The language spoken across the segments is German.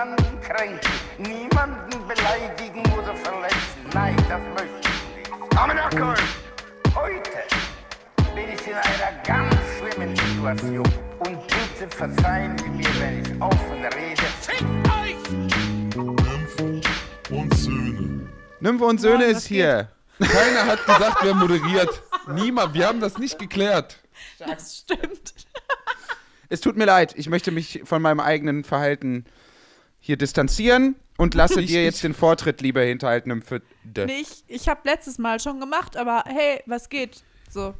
niemanden kränken, niemanden beleidigen oder verletzen. Nein, das möchte ich nicht. Amenakol! Heute bin ich in einer ganz schlimmen Situation. Und bitte verzeihen Sie mir, wenn ich offen rede. Fick euch! und Söhne. Nymphe und Söhne Moin, ist hier. Keiner hat gesagt, wer moderiert. Niemand. Wir haben das nicht geklärt. Das stimmt. Es tut mir leid, ich möchte mich von meinem eigenen Verhalten hier distanzieren und lasse Ich- dir ich- jetzt den Vortritt lieber hinterhalten, Nymphe. D. Nicht, ich habe letztes Mal schon gemacht, aber hey, was geht? So,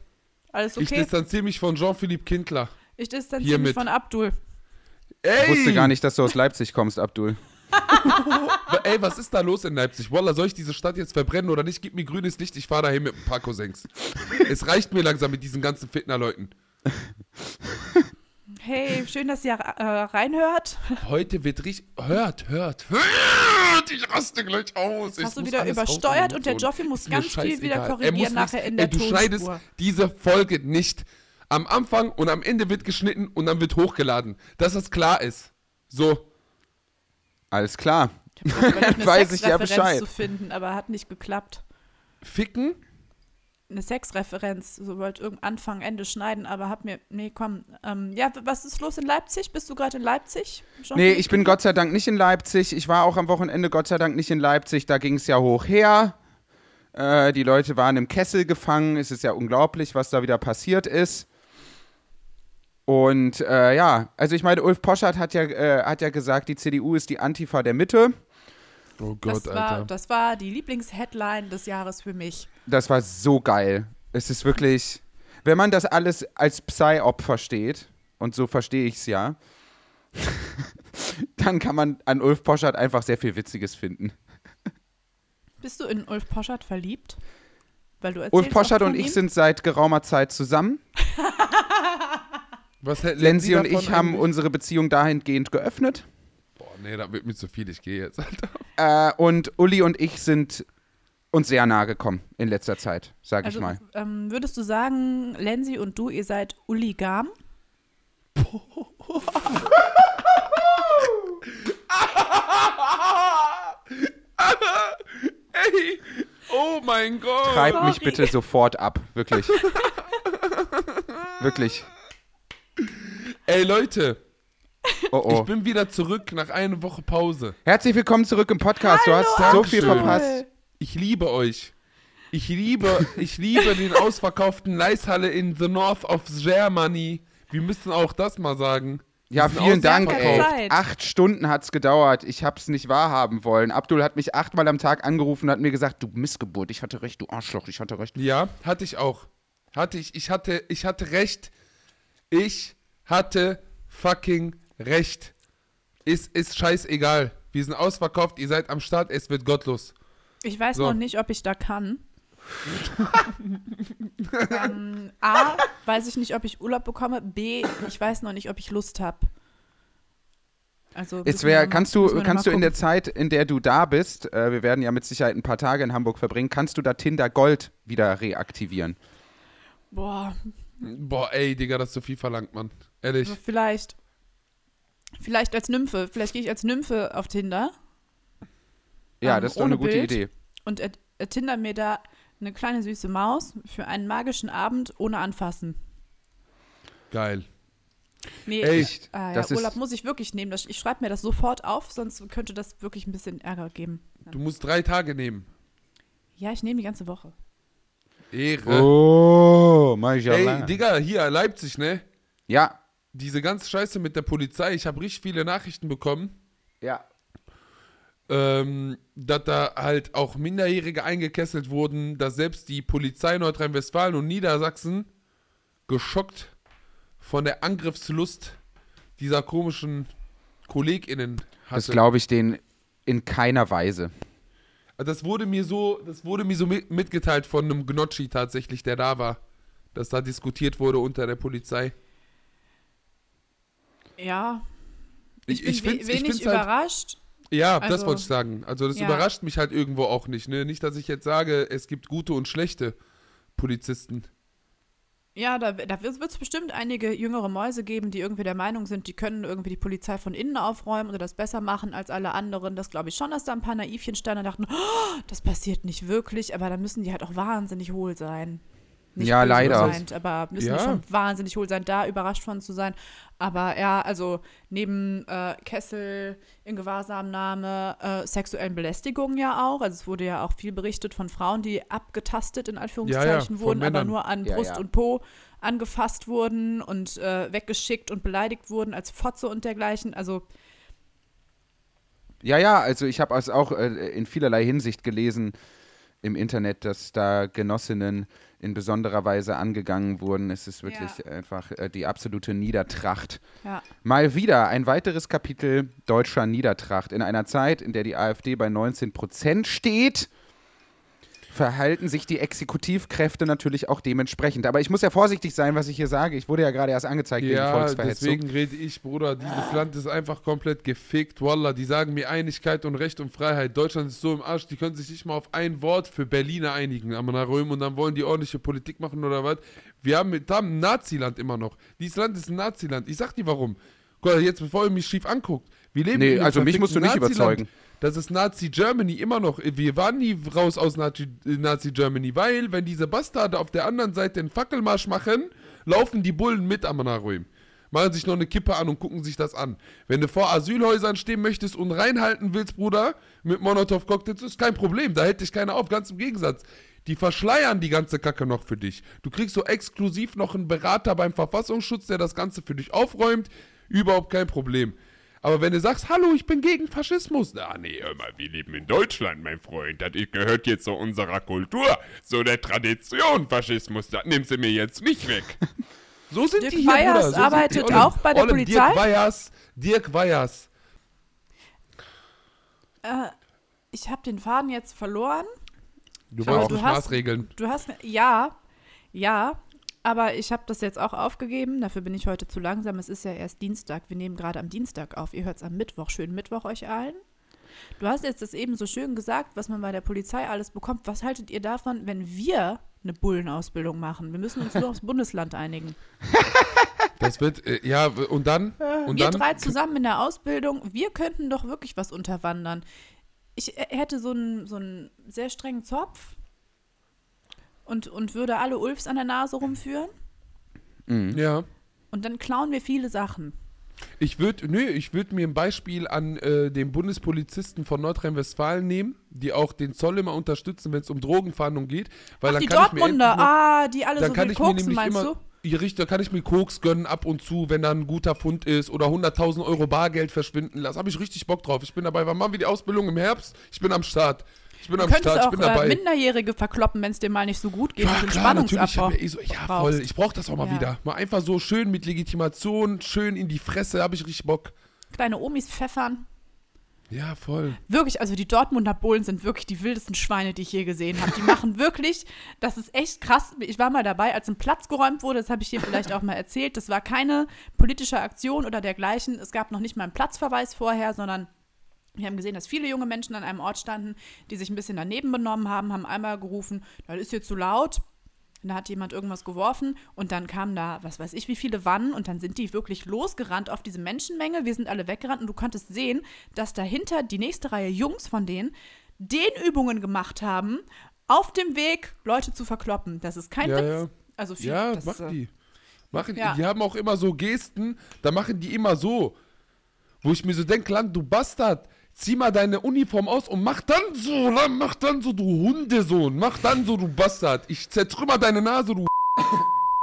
alles Ich okay? distanziere mich von Jean-Philippe Kindler. Ich distanziere mich von Abdul. Ey! Ich wusste gar nicht, dass du aus Leipzig kommst, Abdul. Ey, was ist da los in Leipzig? Wallah, soll ich diese Stadt jetzt verbrennen oder nicht? Gib mir grünes Licht, ich fahre dahin mit ein paar Cousins. es reicht mir langsam mit diesen ganzen Fitner-Leuten. Hey, schön, dass ihr äh, reinhört. Heute wird richtig. Hört, hört, hört! Ich raste gleich aus. Hast du wieder übersteuert und der. Joffi muss ganz viel wieder korrigieren Er muss nachher nichts- in der Ey, du schneidest Tonspur. diese Folge nicht. Am Anfang und am Ende wird geschnitten und dann wird hochgeladen. Dass das klar ist. So. Alles klar. Ich Weiß ich ja Bescheid. zu finden, aber hat nicht geklappt. Ficken? Eine Sexreferenz, so wollte irgend Anfang, Ende schneiden, aber hab mir, nee, komm. Ähm, ja, was ist los in Leipzig? Bist du gerade in Leipzig? Jean-Philippe? Nee, ich bin Gott sei Dank nicht in Leipzig. Ich war auch am Wochenende Gott sei Dank nicht in Leipzig. Da ging es ja hoch her. Äh, die Leute waren im Kessel gefangen. Es ist ja unglaublich, was da wieder passiert ist. Und äh, ja, also ich meine, Ulf Poschardt hat ja, äh, hat ja gesagt, die CDU ist die Antifa der Mitte. Oh das Gott, war, Alter. das war die Lieblingsheadline des Jahres für mich. Das war so geil. Es ist wirklich, wenn man das alles als Psy-Op versteht, und so verstehe ich es ja, dann kann man an Ulf Poschardt einfach sehr viel Witziges finden. Bist du in Ulf Poschardt verliebt? Weil du Ulf auch und von ich ihm? sind seit geraumer Zeit zusammen. Was Lenzi und ich haben eigentlich? unsere Beziehung dahingehend geöffnet. Boah, nee, da wird mir zu viel. Ich gehe jetzt, Alter. Äh, und Uli und ich sind uns sehr nahe gekommen in letzter Zeit, sag Also ich mal. ähm, würdest du sagen, Lenzi und du, ihr seid Uligam? Ey! Oh mein Gott! Treib mich sorry. bitte sofort ab, wirklich. wirklich. Ey, Leute, Oh oh. ich bin wieder zurück nach einer Woche Pause. Herzlich willkommen zurück im Podcast. du hast so viel verpasst. Ich liebe euch. Ich liebe, ich liebe den ausverkauften Leishalle in the North of Germany. Wir müssen auch das mal sagen. Ja, vielen Dank, ey. Acht Stunden hat's gedauert. Ich hab's nicht wahrhaben wollen. Abdul hat mich achtmal am Tag angerufen und hat mir gesagt, du Missgeburt, ich hatte recht, du Arschloch, ich hatte recht. Ja, hatte ich auch. Hatte ich, ich hatte, ich hatte recht. Ich hatte fucking recht. Ist, ist scheißegal. Wir sind ausverkauft, ihr seid am Start, es wird gottlos. Ich weiß So. noch nicht, ob ich da kann. ähm, A, weiß ich nicht, ob ich Urlaub bekomme. B, ich weiß noch nicht, ob ich Lust habe. Also wir wär, kannst du, kannst du in der. Zeit, in der du da bist, äh, wir werden ja mit Sicherheit ein paar Tage in Hamburg verbringen, kannst du da Tinder Gold wieder reaktivieren? Boah, Boah, ey, Digga, das ist zu viel verlangt, Mann. Ehrlich. also vielleicht. Vielleicht als Nymphe. Vielleicht gehe ich als Nymphe auf Tinder Ja, Ähm, das ist doch eine gute Bild. Idee. und er, er Tinder mir da eine kleine süße Maus für einen magischen Abend ohne Anfassen. Geil. Nee, Ey, ich, ah, ja, das ist- Urlaub muss ich wirklich nehmen. Das, ich schreibe mir das sofort auf, sonst könnte das wirklich ein bisschen Ärger geben. Du musst drei Tage nehmen. Ja, ich nehme die ganze Woche. Ehre. Oh, Ey. Digga, hier, Leipzig, ne? Ja, Diese ganze Scheiße mit der Polizei, ich habe richtig viele Nachrichten bekommen, ja. Ähm, dass da halt auch Minderjährige eingekesselt wurden, dass selbst die Polizei Nordrhein-Westfalen und Niedersachsen geschockt von der Angriffslust dieser komischen KollegInnen Das hatte. glaube ich denen in keiner Weise. Also das wurde mir so, das wurde mir so mit, mitgeteilt von einem Gnocchi tatsächlich, der da war, dass da diskutiert wurde unter der Polizei. Ja. Ich, Ich- bin ich find's- we ich wenig find's halt- Ja, das Also, wollte ich sagen. Also das ja. überrascht mich halt irgendwo auch nicht. Ne? Nicht, dass ich jetzt sage, es gibt gute und schlechte Polizisten. Ja, da, da wird es bestimmt einige jüngere Mäuse geben, die irgendwie der Meinung sind, die können irgendwie die Polizei von innen aufräumen oder das besser machen als alle anderen. Das glaube ich schon, dass da ein paar Naivchen standen und dachten, oh, das passiert nicht wirklich, aber da müssen die halt auch wahnsinnig hohl sein. Nicht Ja, leider. Gemeint, aber müssen Ja. die schon wahnsinnig hohl sein, da überrascht von zu sein. Aber ja, also neben äh, Kessel in Gewahrsamnahme, äh, sexuellen Belästigungen ja auch. Also es wurde ja auch viel berichtet von Frauen, die abgetastet in Anführungszeichen von wurden, aber Männern. nur an Ja, Brust ja. und Po angefasst wurden und äh, weggeschickt und beleidigt wurden als Fotze und dergleichen. Also Ja, ja, also ich habe es auch äh, in vielerlei Hinsicht gelesen im Internet, dass da Genossinnen in besonderer Weise angegangen wurden. Es ist wirklich Ja. einfach äh, die absolute Niedertracht. ja, Mal wieder ein weiteres Kapitel deutscher Niedertracht. In einer Zeit, in der die AfD bei 19 Prozent steht, verhalten sich die Exekutivkräfte natürlich auch dementsprechend. Aber ich muss ja vorsichtig sein, was ich hier sage. Ich wurde ja gerade erst angezeigt wegen Ja, Volksverhetzung. deswegen rede ich, Bruder, dieses Land ist einfach komplett gefickt. Wallah, die sagen mir Einigkeit und Recht und Freiheit. Deutschland ist so im Arsch, die können sich nicht mal auf ein Wort für Berliner einigen, aber nach Röhm und dann wollen die ordentliche Politik machen oder was. Wir haben, mit, haben ein Naziland immer noch. Dieses Land ist ein Naziland. Ich sag dir warum. Mal, jetzt bevor ihr mich schief anguckt. Wir leben Nee, also mich musst du nicht verfickten überzeugen. Das ist Nazi Germany immer noch. Wir waren nie raus aus Nazi, Nazi Germany, weil, wenn diese Bastarde auf der anderen Seite einen Fackelmarsch machen, laufen die Bullen mit am Naruim. Machen sich noch eine Kippe an und gucken sich das an. Wenn du vor Asylhäusern stehen möchtest und reinhalten willst, Bruder, mit Molotow-Cocktails, ist kein Problem. Da hält dich keiner auf. Ganz im Gegensatz. Die verschleiern die ganze Kacke noch für dich. Du kriegst so exklusiv noch einen Berater beim Verfassungsschutz, der das Ganze für dich aufräumt. Überhaupt kein Problem. Aber wenn du sagst, hallo, ich bin gegen Faschismus, Ah, nee, hör mal, wir leben in Deutschland, mein Freund. Das gehört jetzt zu unserer Kultur, zu der Tradition, Faschismus. Das nimmst du mir jetzt nicht weg. so sind Dirk die hier, Weyers Bruder. So arbeitet die. Olle- auch bei der Olle Polizei? Dirk Weyers, Dirk Weyers. äh, ich habe den Faden jetzt verloren. Du hast- maßregeln. Du hast, ja, ja, aber ich habe das jetzt auch aufgegeben. Dafür bin ich heute zu langsam. Es ist ja erst Dienstag. Wir nehmen gerade am Dienstag auf. Ihr hört es am Mittwoch. Schönen Mittwoch euch allen. Du hast jetzt das eben so schön gesagt, was man bei der Polizei alles bekommt. Was haltet ihr davon, wenn wir eine Bullenausbildung machen? Wir müssen uns nur aufs Bundesland einigen. Das wird, äh, ja, und dann? Und wir dann? drei zusammen in der Ausbildung, wir könnten doch wirklich was unterwandern. Ich äh, hätte so einen, so einen sehr strengen Zopf und, und würde alle Ulfs an der Nase rumführen. Ja. Und dann klauen wir viele Sachen. Ich würde, nö, ich würde mir ein Beispiel an äh, den Bundespolizisten von Nordrhein-Westfalen nehmen, die auch den Zoll immer unterstützen, wenn es um Drogenfahndung geht. Weil dann die kann ich mir Dortmunder, mal- ah, die alle dann so kann viel ich mir koksen, nämlich meinst immer, du? Ja, richtig, da kann ich mir Koks gönnen ab und zu, wenn da ein guter Fund ist oder 100.000 Euro Bargeld verschwinden lassen. Habe ich richtig Bock drauf. Ich bin dabei. Wann machen wir die Ausbildung im Herbst? Ich bin am Start. Ich bin Du am könntest Start, ich auch bin äh, dabei. Minderjährige verkloppen, wenn es dir mal nicht so gut geht Ja, klar, natürlich. Ich Spannungsabbau ja, eh so, ja brauchst. voll. Ich brauche das auch mal Ja. wieder. Mal einfach so schön mit Legitimation, schön in die Fresse, habe ich richtig Bock. Kleine Omis pfeffern. Ja, voll. Wirklich, also die Dortmunder Bullen sind wirklich die wildesten Schweine, die ich je gesehen habe. Die machen wirklich, das ist echt krass. Ich war mal dabei, als ein Platz geräumt wurde, das habe ich hier vielleicht auch mal erzählt. Das war keine politische Aktion oder dergleichen. Es gab noch nicht mal einen Platzverweis vorher, sondern wir haben gesehen, dass viele junge Menschen an einem Ort standen, die sich ein bisschen daneben benommen haben, haben einmal gerufen, das ist hier zu laut. Und Da hat jemand irgendwas geworfen und dann kamen da, was weiß ich, wie viele Wannen und dann sind die wirklich losgerannt auf diese Menschenmenge. Wir sind alle weggerannt und du konntest sehen, dass dahinter die nächste Reihe Jungs von denen Dehnübungen gemacht haben, auf dem Weg Leute zu verkloppen. Das ist kein Ja, Witz. ja. Also viel, Ja, das, machen äh, die. Machen ja. die. Die haben auch immer so Gesten, da machen die immer so. Wo ich mir so denke, Land, du Bastard, zieh mal deine Uniform aus und mach dann so, dann mach dann so, du Hundesohn, mach dann so, du Bastard. Ich zertrümmer deine Nase, du.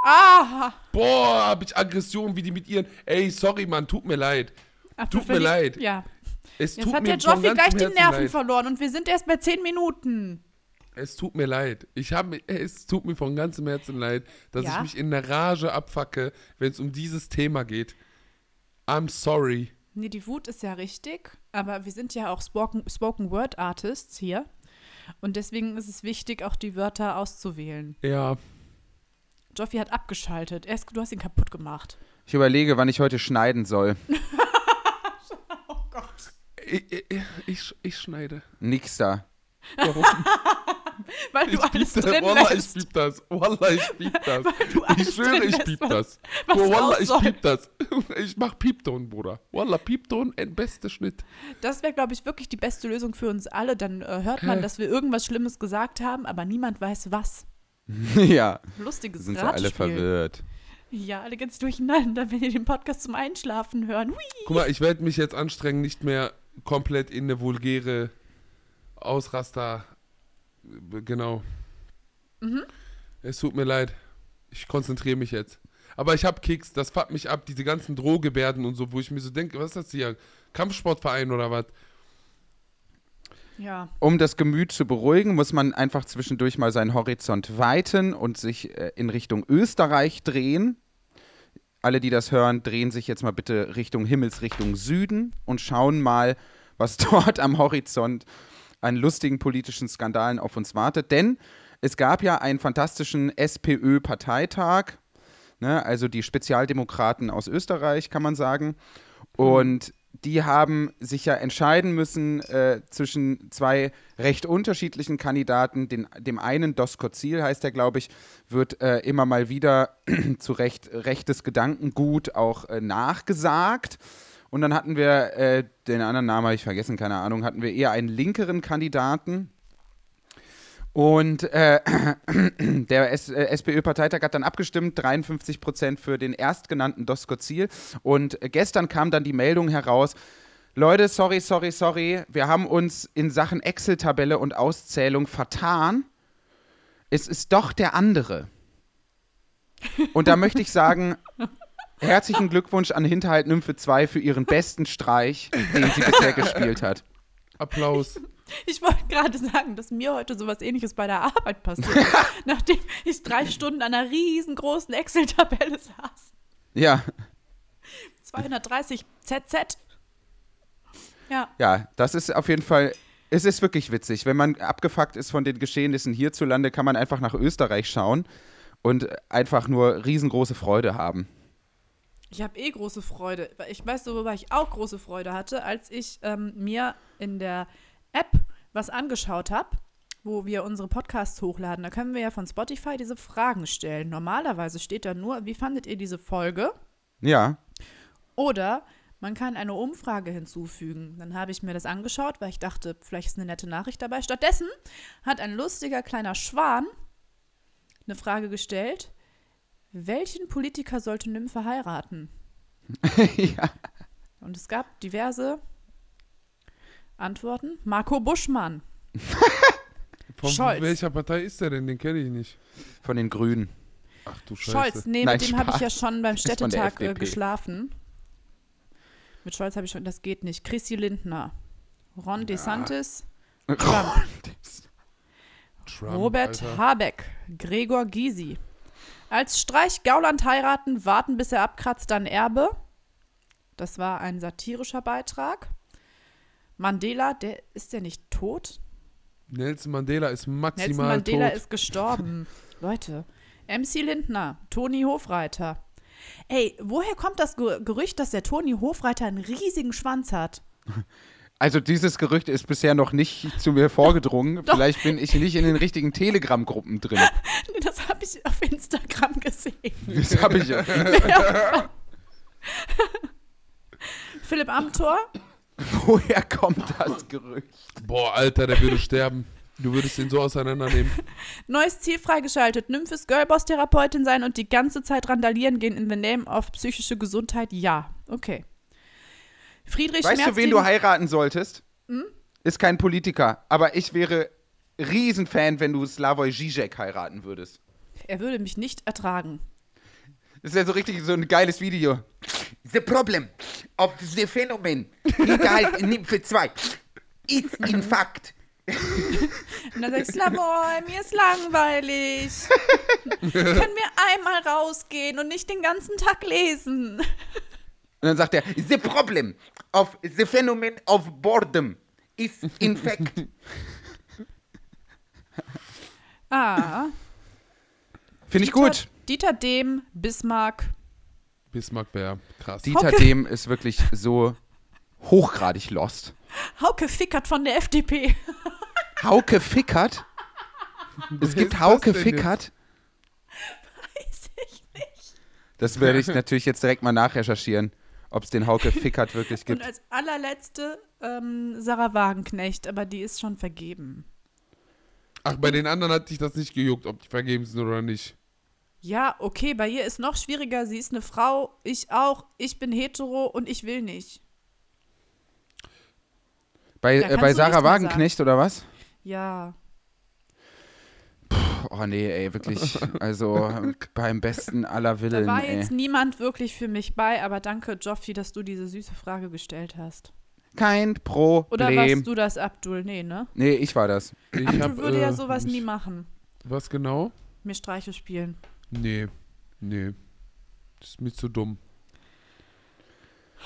Ah! Boah, hab ich Aggression, wie die mit ihren. Ey, sorry, Mann, tut mir leid. Ach, Tut mir leid. Ja. Es Jetzt tut hat mir der Joffi gleich die Nerven leid. verloren und wir sind erst bei zehn Minuten. Es tut mir leid. Ich habe es tut mir von ganzem Herzen leid, dass Ja? ich mich in der Rage abfacke, wenn es um dieses Thema geht. I'm sorry. Nee, die Wut ist ja richtig, aber wir sind ja auch Spoken, Spoken Word Artists hier. Und deswegen ist es wichtig, auch die Wörter auszuwählen. Ja. Joffi hat abgeschaltet. Er ist, du hast ihn kaputt gemacht. Ich überlege, wann ich heute schneiden soll. Ich, ich, ich, ich schneide. Nix da. Warum? weil du Ich alles piep das. drin Wallah, ich lässt. piep das. Wallah, ich piep das. Ich schwöre, ich piep das. was Bro, Wallah, ich soll. piep das. Ich mach Piepton, Bruder. Wallah, Piepton, ein bester Schnitt. Das wäre, glaube ich, wirklich die beste Lösung für uns alle. Dann äh, hört man, dass wir irgendwas Schlimmes gesagt haben, aber niemand weiß was. ja, Lustiges sind sie alle verwirrt. Ja, alle ganz durcheinander, wenn ihr den Podcast zum Einschlafen hören. Hui. Guck mal, ich werde mich jetzt anstrengen, nicht mehr komplett in eine vulgäre Ausraster. Äh, Genau. Mhm. Es tut mir leid. Ich konzentriere mich jetzt. Aber ich hab Kicks, das fuckt mich ab, diese ganzen Drohgebärden und so, wo ich mir so denke, was ist das hier? Kampfsportverein oder was? Ja, Um das Gemüt zu beruhigen, muss man einfach zwischendurch mal seinen Horizont weiten und sich äh, in Richtung Österreich drehen. Alle, die das hören, drehen sich jetzt mal bitte Richtung Himmelsrichtung Süden und schauen mal, was dort am Horizont an lustigen politischen Skandalen auf uns wartet. Denn es gab ja einen fantastischen SPÖ-Parteitag, ne, also die Spezialdemokraten aus Österreich, kann man sagen. Und die haben sich ja entscheiden müssen äh, zwischen zwei recht unterschiedlichen Kandidaten. Den, dem einen, Doskozil heißt er, glaube ich, wird äh, immer mal wieder zu recht, rechtes Gedankengut auch äh, nachgesagt. Und dann hatten wir, äh, den anderen Namen habe ich vergessen, keine Ahnung, hatten wir eher einen linkeren Kandidaten. Und äh, der S äh, SPÖ-Parteitag hat dann abgestimmt, 53 Prozent für den erstgenannten Doskozil. Und gestern kam dann die Meldung heraus, Leute, sorry, sorry, sorry, wir haben uns in Sachen Excel-Tabelle und Auszählung vertan. Es ist doch der andere. Und da möchte ich sagen, herzlichen Glückwunsch an Hinterhalt Nymphe 2 für ihren besten Streich, den sie bisher gespielt hat. Applaus. ich wollte gerade sagen, dass mir heute sowas ähnliches bei der Arbeit passiert ist, nachdem ich drei Stunden an einer riesengroßen Excel-Tabelle saß. Ja, 230 ZZ. Ja, Ja, das ist auf jeden Fall, es ist wirklich witzig. Wenn man abgefuckt ist von den Geschehnissen hierzulande, kann man einfach nach Österreich schauen und einfach nur riesengroße Freude haben. Ich habe eh große Freude. Ich weiß, worüber ich auch große Freude hatte, als ich ähm, mir in der App was angeschaut habe, wo wir unsere Podcasts hochladen. Da können wir ja von Spotify diese Fragen stellen. Normalerweise steht da nur, wie fandet ihr diese Folge? Ja, Oder man kann eine Umfrage hinzufügen. Dann habe ich mir das angeschaut, weil ich dachte, vielleicht ist eine nette Nachricht dabei. Stattdessen hat ein lustiger kleiner Schwan eine Frage gestellt. Welchen Politiker sollte Nymphe heiraten? ja. Und es gab diverse Antworten. Marco Buschmann. Von Scholz. welcher Partei ist der denn? Den kenne ich nicht. von den Grünen. Ach du Scheiße. Scholz, nee, Nein, mit dem habe ich ja schon beim Städtetag äh, geschlafen. Mit Scholz habe ich schon, das geht nicht. Chrissy Lindner. Ron DeSantis. Trump. Trump, Robert Alter. Habeck, Gregor Gysi. Als Streich Gauland heiraten, warten bis er abkratzt, dann Erbe. Das war ein satirischer Beitrag. Mandela, der ist der nicht tot? Nelson Mandela ist maximal Nelson Mandela tot. ist gestorben. Leute. MC Lindner, Toni Hofreiter. Ey, woher kommt das Ge- Gerücht, dass der Toni Hofreiter einen riesigen Schwanz hat? Also dieses Gerücht ist bisher noch nicht zu mir vorgedrungen. Vielleicht bin ich nicht in den richtigen Telegram-Gruppen drin. Das habe ich auf Instagram gesehen. Das habe ich ja. Philipp Amthor, Woher kommt das Gerücht? Boah, Alter, der würde sterben. Du würdest ihn so auseinandernehmen. Neues Ziel freigeschaltet. Nymphes Girlboss-Therapeutin sein und die ganze Zeit randalieren gehen in the name of psychische Gesundheit? Ja. Okay. Friedrich Weißt du, wen du heiraten solltest? Ist kein Politiker, aber ich wäre Riesenfan, wenn du Slavoj Žižek heiraten würdest. Er würde mich nicht ertragen. Das wäre so richtig so ein geiles Video. The problem of the phenomenon Hinterhalt Nymphe 2 is in fact Und dann sagst du, Lamoy, mir ist langweilig. Können wir einmal rausgehen und nicht den ganzen Tag lesen? Und dann sagt er, the problem of the phenomenon of boredom is in fact Ah. finde ich Dieter- gut. Dieter Dehm, Bismarck. Bismarck wäre krass. Dieter Hauke. Dehm ist wirklich so hochgradig lost. Hauke Fickert von der FDP. Hauke Fickert? Es gibt Hauke Fickert. Weiß ich nicht. Das werde ich natürlich jetzt direkt mal nachrecherchieren, ob es den Hauke Fickert wirklich Und gibt. als allerletzte ähm, Sarah Wagenknecht, aber die ist schon vergeben. Ach, bei den anderen hat dich das nicht gejuckt, ob die vergeben sind oder nicht. Ja, okay, bei ihr ist noch schwieriger. Sie ist eine Frau, ich auch. Ich bin hetero und ich will nicht. Bei, äh, bei Sarah Wagenknecht oder was? Ja. Oh nee, ey, wirklich. Also beim besten aller Da Willen, war ey. jetzt niemand wirklich für mich bei, aber danke, Joffi, dass du diese süße Frage gestellt hast. Kein Oder Problem. warst du das, Abdul? Nee, ne? Nee, ich war das. Ich Abdul hab, würde ja äh, sowas nicht- nie machen. Was genau? Mir Streiche spielen. Nee. Nee. Das ist mir zu dumm.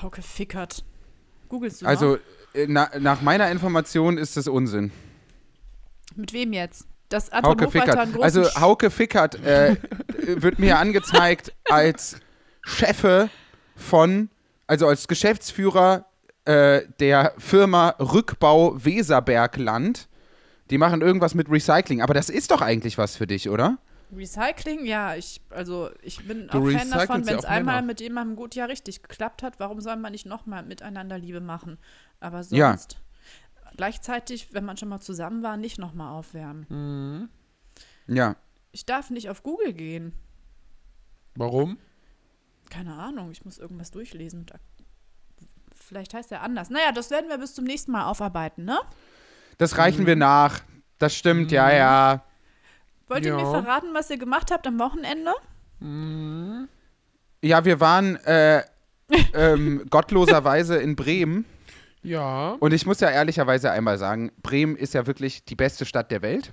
Hauke Fickert. Googlest du Also äh, na, nach meiner Information ist das Unsinn. Mit wem jetzt? Das Hauke Fickert. Also Hauke Fickert äh, wird mir angezeigt als Chefe von, also als Geschäftsführer äh, der Firma Rückbau Weserbergland. Die machen irgendwas mit Recycling. Aber das ist doch eigentlich was für dich, oder? Recycling, ja, ich, also ich bin Du auch Fan davon, wenn es einmal mit jemandem gut ja richtig geklappt hat, warum soll man nicht nochmal miteinander Liebe machen? Aber sonst Ja. Gleichzeitig, wenn man schon mal zusammen war, nicht nochmal aufwärmen. Mhm. Ja. Ich darf nicht auf Google gehen. Warum? Keine Ahnung, ich muss irgendwas durchlesen. Vielleicht heißt er anders. Naja, das werden wir bis zum nächsten Mal aufarbeiten, ne? Das reichen wir nach. Das stimmt, ja, ja. Wollt ihr mir Ja. verraten, was ihr gemacht habt am Wochenende? Ja, wir waren äh, ähm, gottloserweise in Bremen. Ja. Und ich muss ja ehrlicherweise einmal sagen, Bremen ist ja wirklich die beste Stadt der Welt.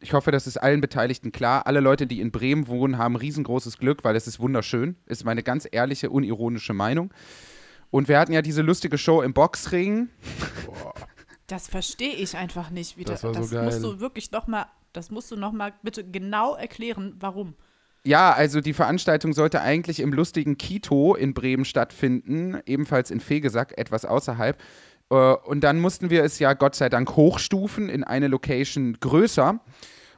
Ich hoffe, das ist allen Beteiligten klar. Alle Leute, die in Bremen wohnen, haben riesengroßes Glück, weil es ist wunderschön. Ist meine ganz ehrliche, unironische Meinung. Und wir hatten ja diese lustige Show im Boxring. Das verstehe ich einfach nicht. Wie Das da- war so das geil. musst du wirklich noch mal, das musst du noch mal bitte genau erklären, warum. Ja, also die Veranstaltung sollte eigentlich im lustigen Kito in Bremen stattfinden, ebenfalls in Fegesack, etwas außerhalb. Äh, Und dann mussten wir es ja Gott sei Dank hochstufen in eine Location größer.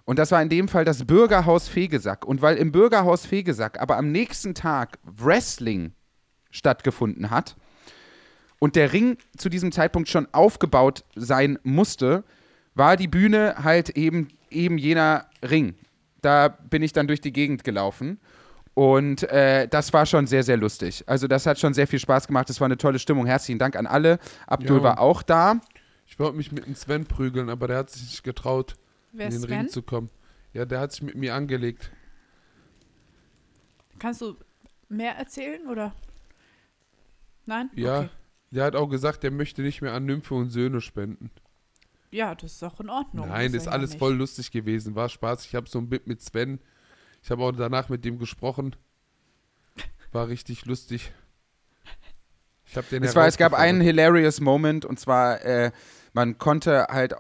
Und das war in dem Fall das Bürgerhaus Fegesack. Und weil im Bürgerhaus Fegesack aber am nächsten Tag Wrestling stattgefunden hat und der Ring zu diesem Zeitpunkt schon aufgebaut sein musste, war die Bühne halt eben, eben jener Ring. Da bin ich dann durch die Gegend gelaufen. Und äh, das war schon sehr, sehr lustig. Also das hat schon sehr viel Spaß gemacht. Es war eine tolle Stimmung. Herzlichen Dank an alle. Abdul Ja. war auch da. Ich wollte mich mit dem Sven prügeln, aber der hat sich nicht getraut, Wer in den Sven? Ring zu kommen. Ja, der hat sich mit mir angelegt. Kannst du mehr erzählen oder? Nein? Ja. Okay. Der hat auch gesagt, der möchte nicht mehr an Nymphe und Söhne spenden. Ja, das ist auch in Ordnung. Nein, das ist alles nicht. voll lustig gewesen. War Spaß. Ich habe so ein Bit mit Sven. Ich habe auch danach mit dem gesprochen. War richtig lustig. Ich habe den Es, war, es gab einen hilarious Moment und zwar, äh, man konnte halt,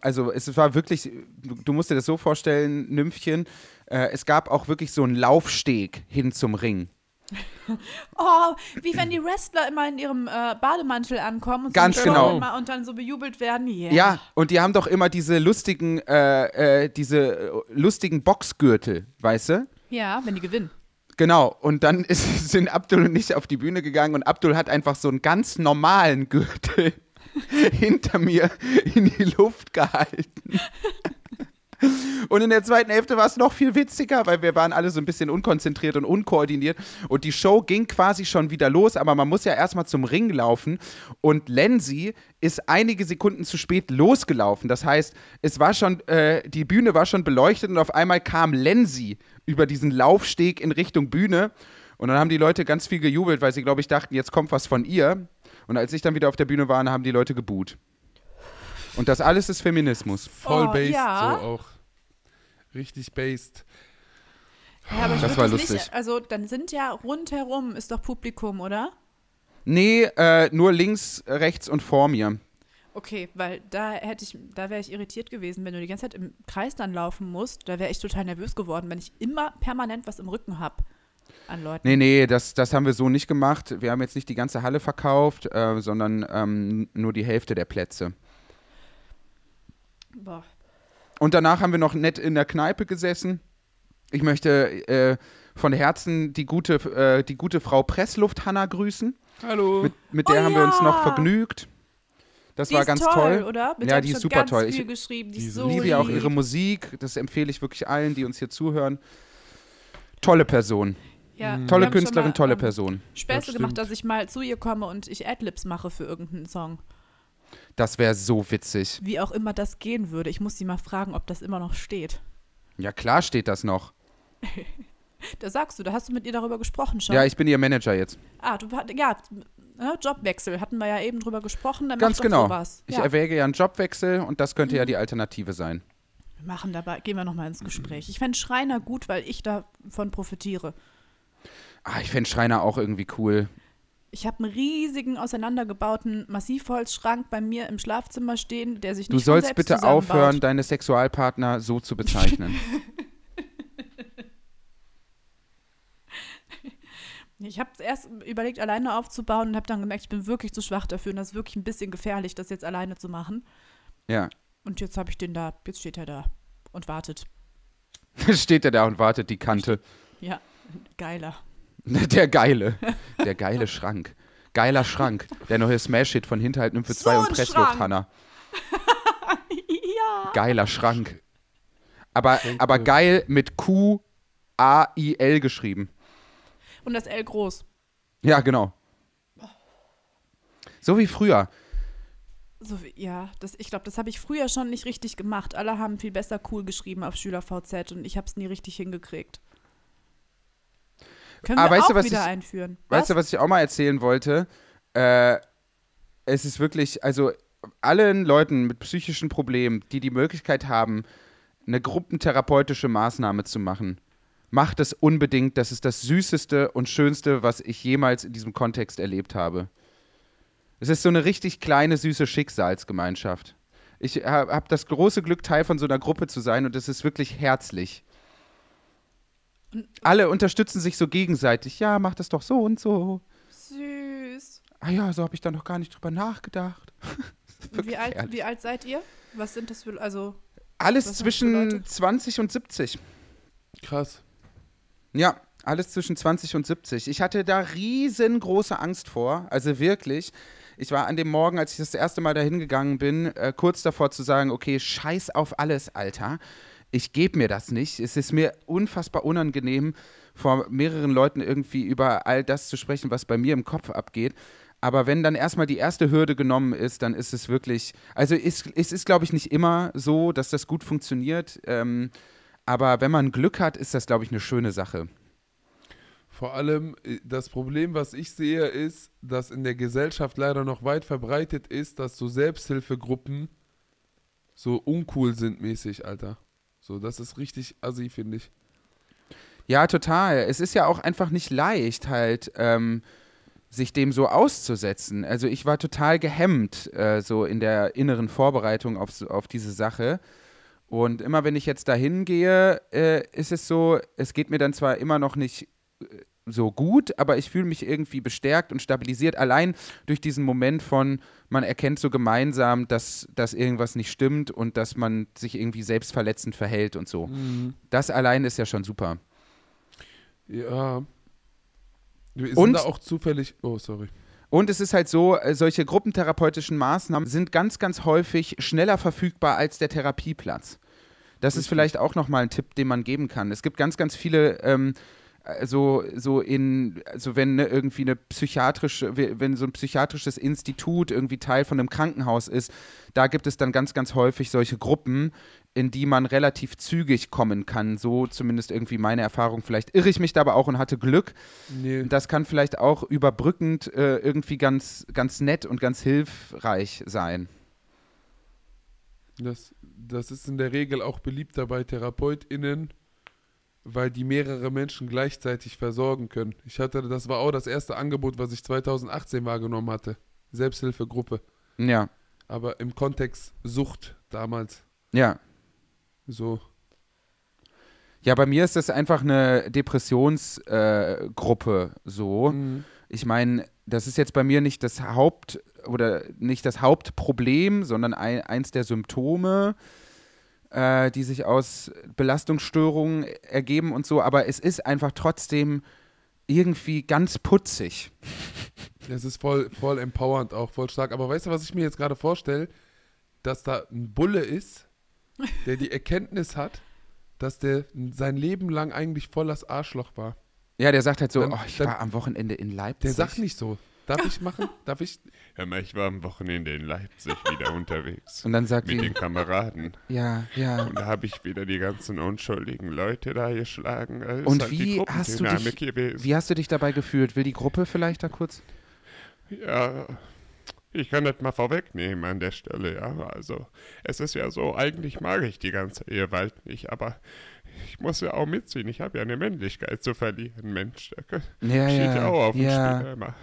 also es war wirklich, du, du musst dir das so vorstellen, Nymphchen, äh, es gab auch wirklich so einen Laufsteg hin zum Ring. Oh, wie wenn die Wrestler immer in ihrem äh, Bademantel ankommen und, Ganz so genau. Immer und dann so bejubelt werden. Yeah. Ja, und die haben doch immer diese lustigen, äh, äh, diese äh, lustigen Boxgürtel, weißt du? Ja, wenn die gewinnen. Genau, und dann ist, sind Abdul und ich auf die Bühne gegangen und Abdul hat einfach so einen ganz normalen Gürtel hinter mir in die Luft gehalten. Und in der zweiten Hälfte war es noch viel witziger, weil wir waren alle so ein bisschen unkonzentriert und unkoordiniert. Und die Show ging quasi schon wieder los, aber man muss ja erstmal zum Ring laufen. Und Lenzi ist einige Sekunden zu spät losgelaufen. Das heißt, es war schon, äh, die Bühne war schon beleuchtet und auf einmal kam Lenzi über diesen Laufsteg in Richtung Bühne. Und dann haben die Leute ganz viel gejubelt, weil sie, glaube ich, dachten, jetzt kommt was von ihr. Und als ich dann wieder auf der Bühne war, haben die Leute geboot. Und das alles ist Feminismus. Voll Oh, based ja. so auch. Richtig based. Ja, aber ich Das war Nicht, lustig. also dann sind ja rundherum ist doch Publikum, oder? Nee, äh, nur links, rechts und vor mir. Okay, weil da hätte ich, da wäre ich irritiert gewesen, wenn du die ganze Zeit im Kreis dann laufen musst. Da wäre ich total nervös geworden, wenn ich immer permanent was im Rücken habe an Leuten. Nee, nee, das, das haben wir so nicht gemacht. Wir haben jetzt nicht die ganze Halle verkauft, äh, sondern ähm, nur die Hälfte der Plätze. Boah. Und danach haben wir noch nett in der Kneipe gesessen. Ich möchte äh, von Herzen die gute, äh, die gute Frau Pressluft Hanna grüßen. Hallo. Mit, mit Oh der haben wir uns noch ja. vergnügt. Das Die war ist ganz toll, toll. oder? Mit ja, die ist super ganz toll. Viel Ich geschrieben. Die die ist so liebe ja auch ihre Musik. Das empfehle ich wirklich allen, die uns hier zuhören. Tolle Person. Ja, wir Tolle Künstlerin, mal, tolle ähm, Person. Späße Das gemacht, dass ich mal zu ihr komme und ich Adlibs mache für irgendeinen Song. Das wäre so witzig. Wie auch immer das gehen würde. Ich muss sie mal fragen, ob das immer noch steht. Ja, klar steht das noch. Da sagst du, da hast du mit ihr darüber gesprochen schon. Ja, ich bin ihr Manager jetzt. ah, du ja, ne, Jobwechsel hatten wir ja eben drüber gesprochen. Dann Ganz genau. Sowas. Ich Ja, erwäge ja einen Jobwechsel und das könnte Mhm. ja die Alternative sein. wir machen dabei, gehen wir nochmal ins Gespräch. Ich fände Schreiner gut, weil ich davon profitiere. Ah, ich fände Schreiner auch irgendwie cool. Ich habe einen riesigen, auseinandergebauten Massivholzschrank bei mir im Schlafzimmer stehen, der sich Du nicht von sollst bitte aufhören, deine Sexualpartner so zu bezeichnen. Ich habe erst überlegt, alleine aufzubauen und habe dann gemerkt, ich bin wirklich zu schwach dafür und das ist wirklich ein bisschen gefährlich, das jetzt alleine zu machen. ja. Und jetzt habe ich den da, jetzt steht er da und wartet. Steht er da und wartet, die Kante. Ja, geiler. Der geile. Der geile Schrank. Geiler Schrank. Der neue Smash-Hit von Hinterhalt Nymphe 2 So und Pressluft. Hanna. ja. Geiler Schrank. Aber, aber geil mit Q-A-I-L geschrieben. Und das L groß. Ja, genau. So wie früher. So, wie- ja, das, ich glaube, das habe ich früher schon nicht richtig gemacht. Alle haben viel besser cool geschrieben auf SchülerVZ und ich habe es nie richtig hingekriegt. Können Ah, wir weißt du, auch was wieder ich- einführen. Weißt du, was ich auch mal erzählen wollte? Äh, es ist wirklich, also allen Leuten mit psychischen Problemen, die die Möglichkeit haben, eine gruppentherapeutische Maßnahme zu machen, macht es unbedingt. Das ist das Süßeste und Schönste, was ich jemals in diesem Kontext erlebt habe. Es ist so eine richtig kleine, süße Schicksalsgemeinschaft. Ich habe hab das große Glück, Teil von so einer Gruppe zu sein und es ist wirklich herzlich. Alle unterstützen sich so gegenseitig. Ja, mach das doch so und so. Süß. Ah ja, so habe ich da noch gar nicht drüber nachgedacht. Wie alt, wie alt seid ihr? Was sind das für, also, Alles zwischen Leute? 20 und 70. Krass. Ja, alles zwischen 20 und 70. Ich hatte da riesengroße Angst vor. Also wirklich. Ich war an dem Morgen, als ich das erste Mal dahin gegangen bin, äh, kurz davor zu sagen, okay, scheiß auf alles, Alter. Ich gebe mir das nicht. Es ist mir unfassbar unangenehm, vor mehreren Leuten irgendwie über all das zu sprechen, was bei mir im Kopf abgeht. Aber wenn dann erstmal die erste Hürde genommen ist, dann ist es wirklich, also es, es ist, glaube ich, nicht immer so, dass das gut funktioniert. Ähm, aber wenn man Glück hat, ist das, glaube ich, eine schöne Sache. Vor allem äh, das Problem, was ich sehe, ist, dass in der Gesellschaft leider noch weit verbreitet ist, dass so Selbsthilfegruppen so uncool sind mäßig, Alter. So, das ist richtig assi, finde ich. Ja, total. Es ist ja auch einfach nicht leicht, halt, ähm, sich dem so auszusetzen. Also ich war total gehemmt, äh, so in der inneren Vorbereitung auf, auf diese Sache. Und immer wenn ich jetzt dahin gehe, äh, ist es so, es geht mir dann zwar immer noch nicht äh, so gut, aber ich fühle mich irgendwie bestärkt und stabilisiert, allein durch diesen Moment von, man erkennt so gemeinsam, dass, dass irgendwas nicht stimmt und dass man sich irgendwie selbstverletzend verhält und so. Das allein ist ja schon super. Ja. Wir sind Und- da auch zufällig. Oh, sorry. Und es ist halt so, äh, solche gruppentherapeutischen Maßnahmen sind ganz, ganz häufig schneller verfügbar als der Therapieplatz. Das ist vielleicht auch nochmal ein Tipp, den man geben kann. Es gibt ganz, ganz viele, ähm, äh, so, so in, also wenn ne, irgendwie eine psychiatrische, we- wenn so ein psychiatrisches Institut irgendwie Teil von einem Krankenhaus ist, da gibt es dann ganz, ganz häufig solche Gruppen, in die man relativ zügig kommen kann. So zumindest irgendwie meine Erfahrung. Vielleicht irre ich mich da aber auch und hatte Glück. Nee. Das kann vielleicht auch überbrückend äh, irgendwie ganz, ganz nett und ganz hilfreich sein. Das, das ist in der Regel auch beliebter bei TherapeutInnen, weil die mehrere Menschen gleichzeitig versorgen können. Ich hatte, das war auch das erste Angebot, was ich 2018 wahrgenommen hatte. Selbsthilfegruppe. Ja, Aber im Kontext Sucht damals. ja. So. Ja, bei mir ist das einfach eine Depressionsgruppe äh, so. Mhm. Ich meine, das ist jetzt bei mir nicht das Haupt oder nicht das Hauptproblem, sondern ein, eins der Symptome. Äh, die sich aus Belastungsstörungen ergeben und so, aber es ist einfach trotzdem irgendwie ganz putzig. Das ist voll, voll empowernd auch, voll stark. Aber weißt du, was ich mir jetzt gerade vorstelle? Dass da ein Bulle ist, der die Erkenntnis hat, dass der sein Leben lang eigentlich voll das Arschloch war. Ja, der sagt halt so, Dann- oh, ich dann- war am Wochenende in Leipzig. Der sagt nicht so. Darf ich machen? Darf ich? Hör mal, ich war am Wochenende in Leipzig wieder unterwegs. Und dann sagt Mit die, den Kameraden. ja, ja. Und da habe ich wieder die ganzen unschuldigen Leute da geschlagen. Das Und halt wie hast du dich, gewesen. wie hast du dich dabei gefühlt? Will die Gruppe vielleicht da kurz? Ja, ich kann das mal vorwegnehmen an der Stelle, ja. Also, es ist ja so, eigentlich mag ich die ganze Ehewald nicht, aber ich muss ja auch mitziehen. Ich habe ja eine Männlichkeit zu verlieren, Mensch. Da Ja, steht ja, ja, auch auf dem ja. Spiel immer.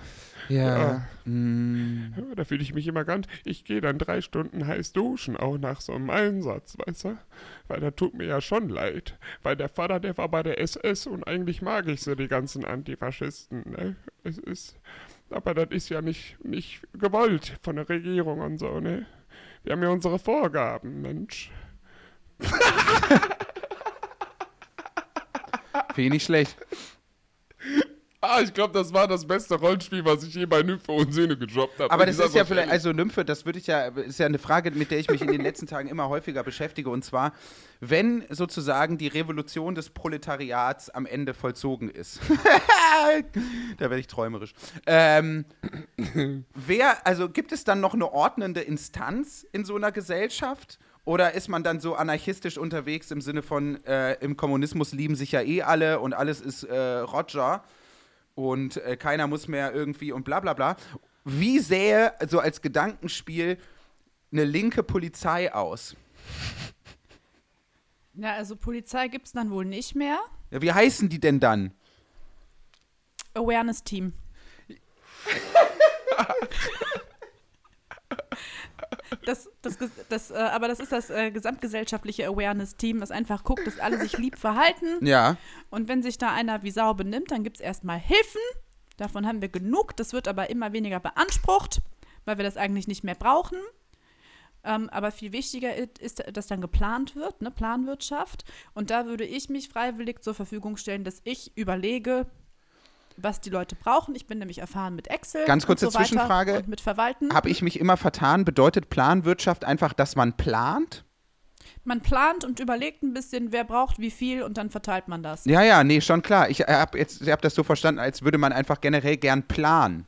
Ja. Ja. mm, Ja, da fühle ich mich immer ganz. Ich gehe dann drei Stunden heiß duschen, auch nach so einem Einsatz, weißt du? Weil das tut mir ja schon leid. Weil der Vater, der war bei der SS und eigentlich mag ich so die ganzen Antifaschisten, ne? Es ist. Aber das ist ja nicht, nicht gewollt von der Regierung und so, ne? Wir haben ja unsere Vorgaben, Mensch. Finde ich nicht schlecht. Ah, ich glaube, das war das beste Rollenspiel, was ich je bei Nymphe und Söhne gedroppt habe. Aber Und das ist ja vielleicht, also Nymphe, das würde ich ja, ist ja eine Frage, mit der ich mich in den letzten Tagen immer häufiger beschäftige. Und zwar, wenn sozusagen die Revolution des Proletariats am Ende vollzogen ist. da werde ich träumerisch. Ähm, wer, also gibt es dann noch eine ordnende Instanz in so einer Gesellschaft? Oder ist man dann so anarchistisch unterwegs im Sinne von, äh, im Kommunismus lieben sich ja eh alle und alles ist äh, Roger und äh, keiner muss mehr irgendwie und bla bla bla. Wie sähe so als Gedankenspiel eine linke Polizei aus? Ja, also Polizei gibt es dann wohl nicht mehr. Ja, wie heißen die denn dann? Awareness-Team. Das, das, das, äh, aber das ist das äh, gesamtgesellschaftliche Awareness-Team, das einfach guckt, dass alle sich lieb verhalten. Ja. Und wenn sich da einer wie Sau benimmt, dann gibt es erstmal Hilfen. Davon haben wir genug. Das wird aber immer weniger beansprucht, weil wir das eigentlich nicht mehr brauchen. Ähm, aber viel wichtiger ist, dass dann geplant wird, ne? Planwirtschaft. Und da würde ich mich freiwillig zur Verfügung stellen, dass ich überlege, was die Leute brauchen. Ich bin nämlich erfahren mit Excel. Ganz kurze und so Zwischenfrage. Und mit Verwalten. Habe ich mich immer vertan? Bedeutet Planwirtschaft einfach, dass man plant? Man plant und überlegt ein bisschen, wer braucht wie viel und dann verteilt man das. Ja, ja, nee, schon klar. Ich habe jetzt ich hab das so verstanden, als würde man einfach generell gern planen.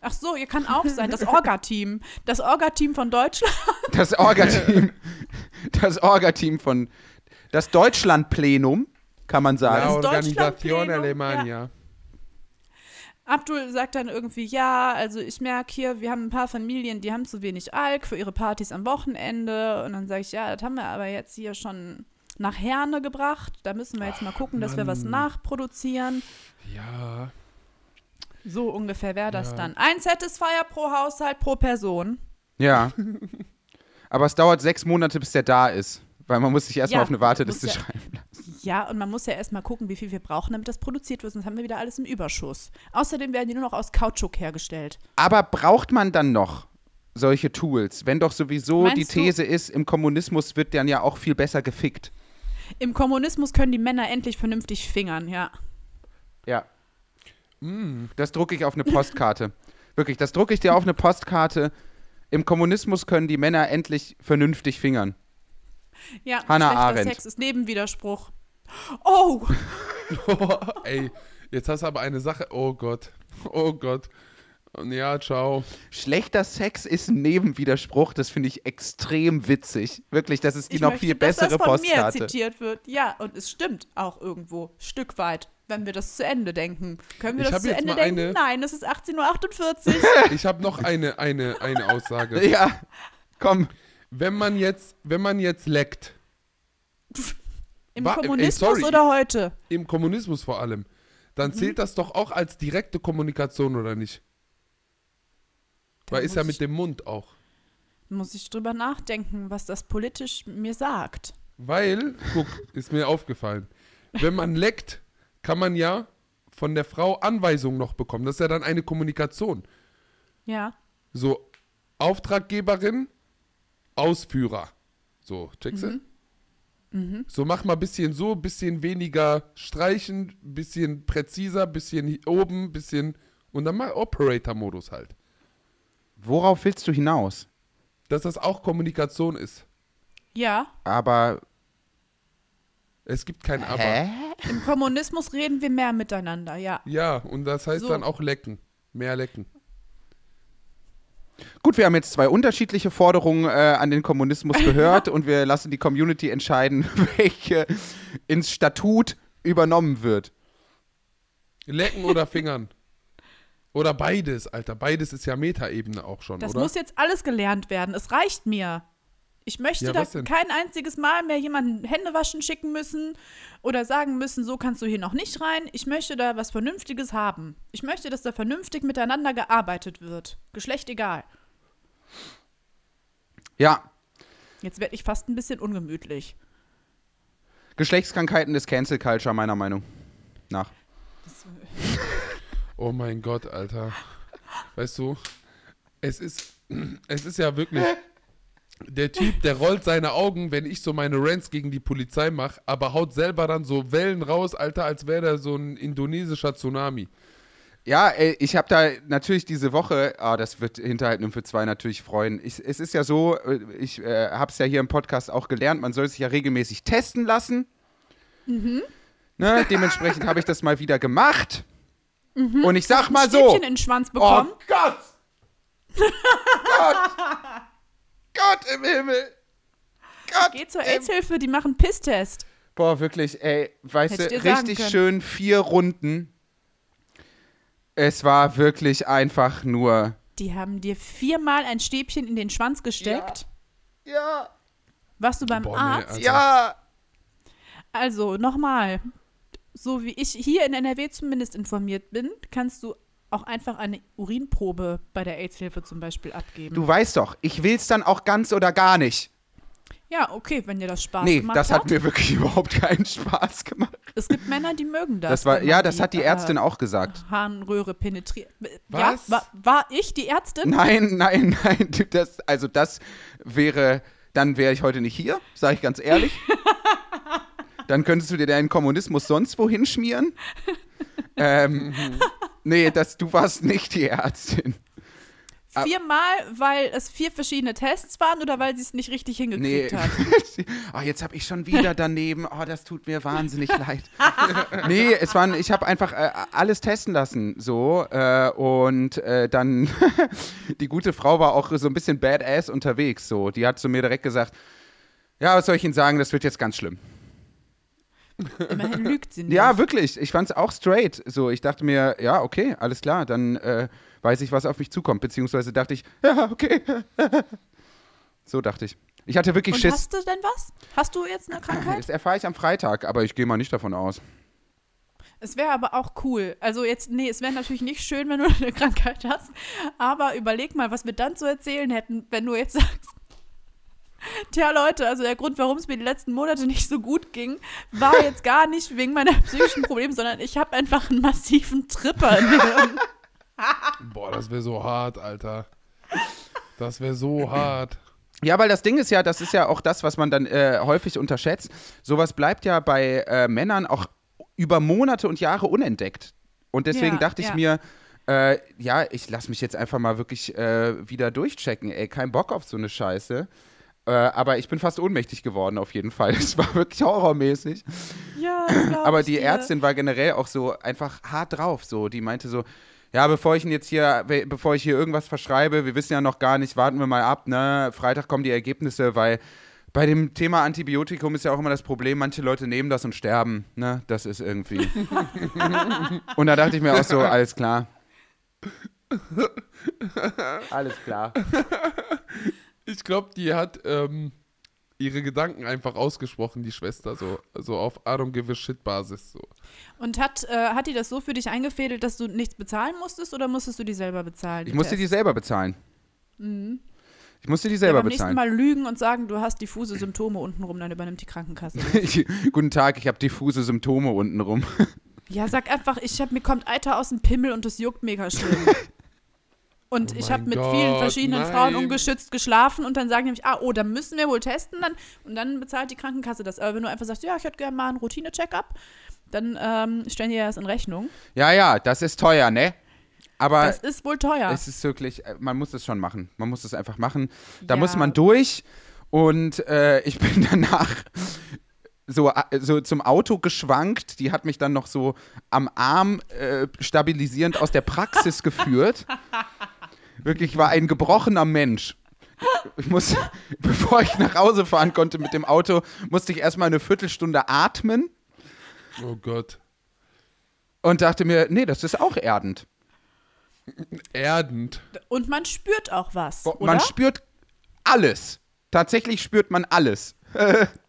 Ach so, ihr kann auch sein, das Orga-Team. Das Orga-Team von Deutschland. Das Orga-Team, das Orga-Team von, das Deutschlandplenum, kann man La sagen. das Organisation Deutschlandplenum, Alemania. Abdul sagt dann irgendwie, ja, also ich merke hier, wir haben ein paar Familien, die haben zu wenig Alk für ihre Partys am Wochenende. Und dann sage ich, ja, das haben wir aber jetzt hier schon nach Herne gebracht. Da müssen wir jetzt mal gucken, dass wir was nachproduzieren. Ja. So ungefähr wäre das Ja. dann. Ein Satisfier pro Haushalt, pro Person. Ja. Aber es dauert sechs Monate, bis der da ist. Weil man muss sich erstmal Ja, auf eine Warteliste ja- schreiben. Ja, und man muss ja erstmal gucken, wie viel wir brauchen, damit das produziert wird, sonst haben wir wieder alles im Überschuss. Außerdem werden die nur noch aus Kautschuk hergestellt. Aber braucht man dann noch solche Tools, wenn doch sowieso Meinst die du- These ist, im Kommunismus wird dann ja auch viel besser gefickt. Im Kommunismus können die Männer endlich vernünftig fingern, ja. Ja. Das drucke ich auf eine Postkarte. Wirklich, das drucke ich dir auf eine Postkarte. Im Kommunismus können die Männer endlich vernünftig fingern. Ja, Hannah Arendt. Sex ist Nebenwiderspruch. Oh, Ey, jetzt hast du aber eine Sache. Oh Gott. Oh Gott. Und ja, ciao. Schlechter Sex ist ein Nebenwiderspruch, das finde ich extrem witzig. Wirklich, das ist die ich noch möchte, viel dass bessere das von Postkarte. mir zitiert wird. Ja, und es stimmt auch irgendwo, Stück weit, wenn wir das zu Ende denken. Können wir Ich das zu Ende denken? eine- Nein, es ist 18.48 Uhr. Ich habe noch eine, eine, eine Aussage. Ja, komm. Wenn man jetzt, wenn man jetzt leckt, Im Wa- ey, Kommunismus sorry. oder heute? im Kommunismus vor allem, dann Mhm. zählt das doch auch als direkte Kommunikation, oder nicht? Da Weil ist ja mit dem Mund auch. Muss ich drüber nachdenken, was das politisch mir sagt. Weil, guck, ist mir aufgefallen, wenn man leckt, kann man ja von der Frau Anweisungen noch bekommen. Das ist ja dann eine Kommunikation. Ja. So, Auftraggeberin, Ausführer. So, checkst du? So mach mal bisschen so, bisschen weniger streichen, bisschen präziser, bisschen hi- oben, bisschen und dann mal Operator-Modus halt. Worauf willst du hinaus? Dass das auch Kommunikation ist. Ja, Aber. Es gibt kein Aber. Hä? im Kommunismus reden wir mehr miteinander, ja. Ja, und das heißt So. dann auch lecken. Mehr lecken. Gut, wir haben jetzt zwei unterschiedliche Forderungen äh, an den Kommunismus gehört und wir lassen die Community entscheiden, welche ins Statut übernommen wird. Lecken oder Fingern. Oder beides, Alter. Beides ist ja Metaebene auch schon, Das oder? muss jetzt alles gelernt werden. Es reicht mir. Ich möchte Ja, da kein einziges Mal mehr jemanden Hände waschen schicken müssen oder sagen müssen, so kannst du hier noch nicht rein. Ich möchte da was Vernünftiges haben. Ich möchte, dass da vernünftig miteinander gearbeitet wird. Geschlecht egal. Ja, Jetzt werde ich fast ein bisschen ungemütlich. Geschlechtskrankheiten ist Cancel Culture, meiner Meinung nach. Oh mein Gott, Alter. Weißt du, es ist, es ist ja wirklich der Typ, der rollt seine Augen, wenn ich so meine Rants gegen die Polizei mache, aber haut selber dann so Wellen raus, Alter, als wäre der so ein indonesischer Tsunami. Ja, ey, ich habe da natürlich diese Woche, ah, das wird Hinterhalten für zwei natürlich freuen. Ich, es ist ja so, äh, ich äh, habe es ja hier im Podcast auch gelernt, man soll sich ja regelmäßig testen lassen. Ne, dementsprechend habe ich das mal wieder gemacht. Und ich sag mal so. In den Schwanz bekommen. Oh Gott! Gott! Gott im Himmel! Gott! Geh zur AIDS-Hilfe, die machen Pisstest. Boah, wirklich, ey, weißt Hätte du, richtig schön vier Runden. Es war wirklich einfach nur. Die haben dir viermal ein Stäbchen in den Schwanz gesteckt. Ja, Warst du beim Boah, nee, Arzt? Alter. ja. Also, nochmal. So wie ich hier in NRW zumindest informiert bin, kannst du auch einfach eine Urinprobe bei der AIDS-Hilfe zum Beispiel abgeben. Du weißt doch, ich will's dann auch ganz oder gar nicht. ja, okay, wenn dir das Spaß nee, gemacht das hat. hat mir wirklich überhaupt keinen Spaß gemacht. es gibt Männer, die mögen das. Das war, ja, das hat die Ärztin äh, auch gesagt. Harnröhre penetriert. Was? Ja, war, war ich die Ärztin? Nein, nein, nein, das, also das wäre, dann wäre ich heute nicht hier, sage ich ganz ehrlich. dann könntest du dir deinen Kommunismus sonst wohin schmieren. ähm, nee, das, du warst nicht die Ärztin. Viermal, weil es vier verschiedene Tests waren oder weil sie es nicht richtig Nee. hingekriegt hat? oh, jetzt habe ich schon wieder daneben. Oh, das tut mir wahnsinnig leid. nee, es waren, ich habe einfach äh, alles testen lassen, so. Äh, und äh, dann, die gute Frau war auch so ein bisschen badass unterwegs, so. Die hat zu mir direkt gesagt, ja, was soll ich Ihnen sagen, das wird jetzt ganz schlimm. Immerhin lügt sie nicht. Ja, wirklich. Ich fand es auch straight. So, ich dachte mir, ja, okay, alles klar, dann äh, weiß ich, was auf mich zukommt. Beziehungsweise dachte ich, ja, okay. so dachte ich. Ich hatte wirklich Und Schiss. hast du denn was? Hast du jetzt eine Krankheit? Das erfahre ich am Freitag, aber ich gehe mal nicht davon aus. Es wäre aber auch cool. Also jetzt, nee, es wäre natürlich nicht schön, wenn du eine Krankheit hast. Aber überleg mal, was wir dann zu erzählen hätten, wenn du jetzt sagst. Tja, Leute, also der Grund, warum es mir die letzten Monate nicht so gut ging, war jetzt gar nicht wegen meiner psychischen Probleme, sondern ich habe einfach einen massiven Tripper. Boah, das wäre so hart, Alter. Das wäre so hart. Ja, weil das Ding ist ja, das ist ja auch das, was man dann äh, häufig unterschätzt. Sowas bleibt ja bei äh, Männern auch über Monate und Jahre unentdeckt. Und deswegen Ja, dachte ich ja. mir, äh, ja, ich lasse mich jetzt einfach mal wirklich äh, wieder durchchecken. Ey, kein Bock auf so eine Scheiße. Äh, aber ich bin fast ohnmächtig geworden, auf jeden Fall. Es war wirklich horrormäßig. Ja, Aber die dir. Ärztin war generell auch so einfach hart drauf. So, die meinte so, ja, bevor ich ihn jetzt hier, be- bevor ich hier irgendwas verschreibe, wir wissen ja noch gar nicht, warten wir mal ab, ne? Freitag kommen die Ergebnisse, weil bei dem Thema Antibiotikum ist ja auch immer das Problem, manche Leute nehmen das und sterben, ne? Das ist irgendwie. und da dachte ich mir auch so, alles klar. Alles klar. Ich glaube, die hat ähm, ihre Gedanken einfach ausgesprochen, die Schwester, so, so auf I don't give a shit Basis. So. Und hat, äh, hat die das so für dich eingefädelt, dass du nichts bezahlen musstest oder musstest du die selber bezahlen? Ich musste die Tests? selber bezahlen. Ich musste die ja, selber beim nächsten bezahlen. Mal lügen und sagen, du hast diffuse Symptome untenrum, dann übernimmt die Krankenkasse. Ich, guten Tag, ich habe diffuse Symptome untenrum. ja, sag einfach, ich hab, mir kommt Eiter aus dem Pimmel und das juckt mega schlimm. Und Oh ich habe mit Gott, vielen verschiedenen nein. Frauen ungeschützt geschlafen und dann sagen die nämlich, ah, oh, dann müssen wir wohl testen. Dann, und dann bezahlt die Krankenkasse das. Aber wenn du einfach sagst, ja, ich hätte gerne mal einen Routine-Check-up, dann ähm, stellen die das in Rechnung. Ja, ja, das ist teuer, ne? Aber Das ist wohl teuer. es ist wirklich, äh, man muss es schon machen. Man muss es einfach machen. Da Ja. muss man durch. Und äh, ich bin danach so, äh, so zum Auto geschwankt. Die hat mich dann noch so am Arm äh, stabilisierend aus der Praxis geführt. Wirklich, ich war ein gebrochener Mensch. Ich muss, bevor ich nach Hause fahren konnte mit dem Auto, musste ich erstmal eine Viertelstunde atmen Oh Gott. und dachte mir, nee, das ist auch erdend. Erdend. und man spürt auch was, oder? Man spürt alles. Tatsächlich spürt man alles.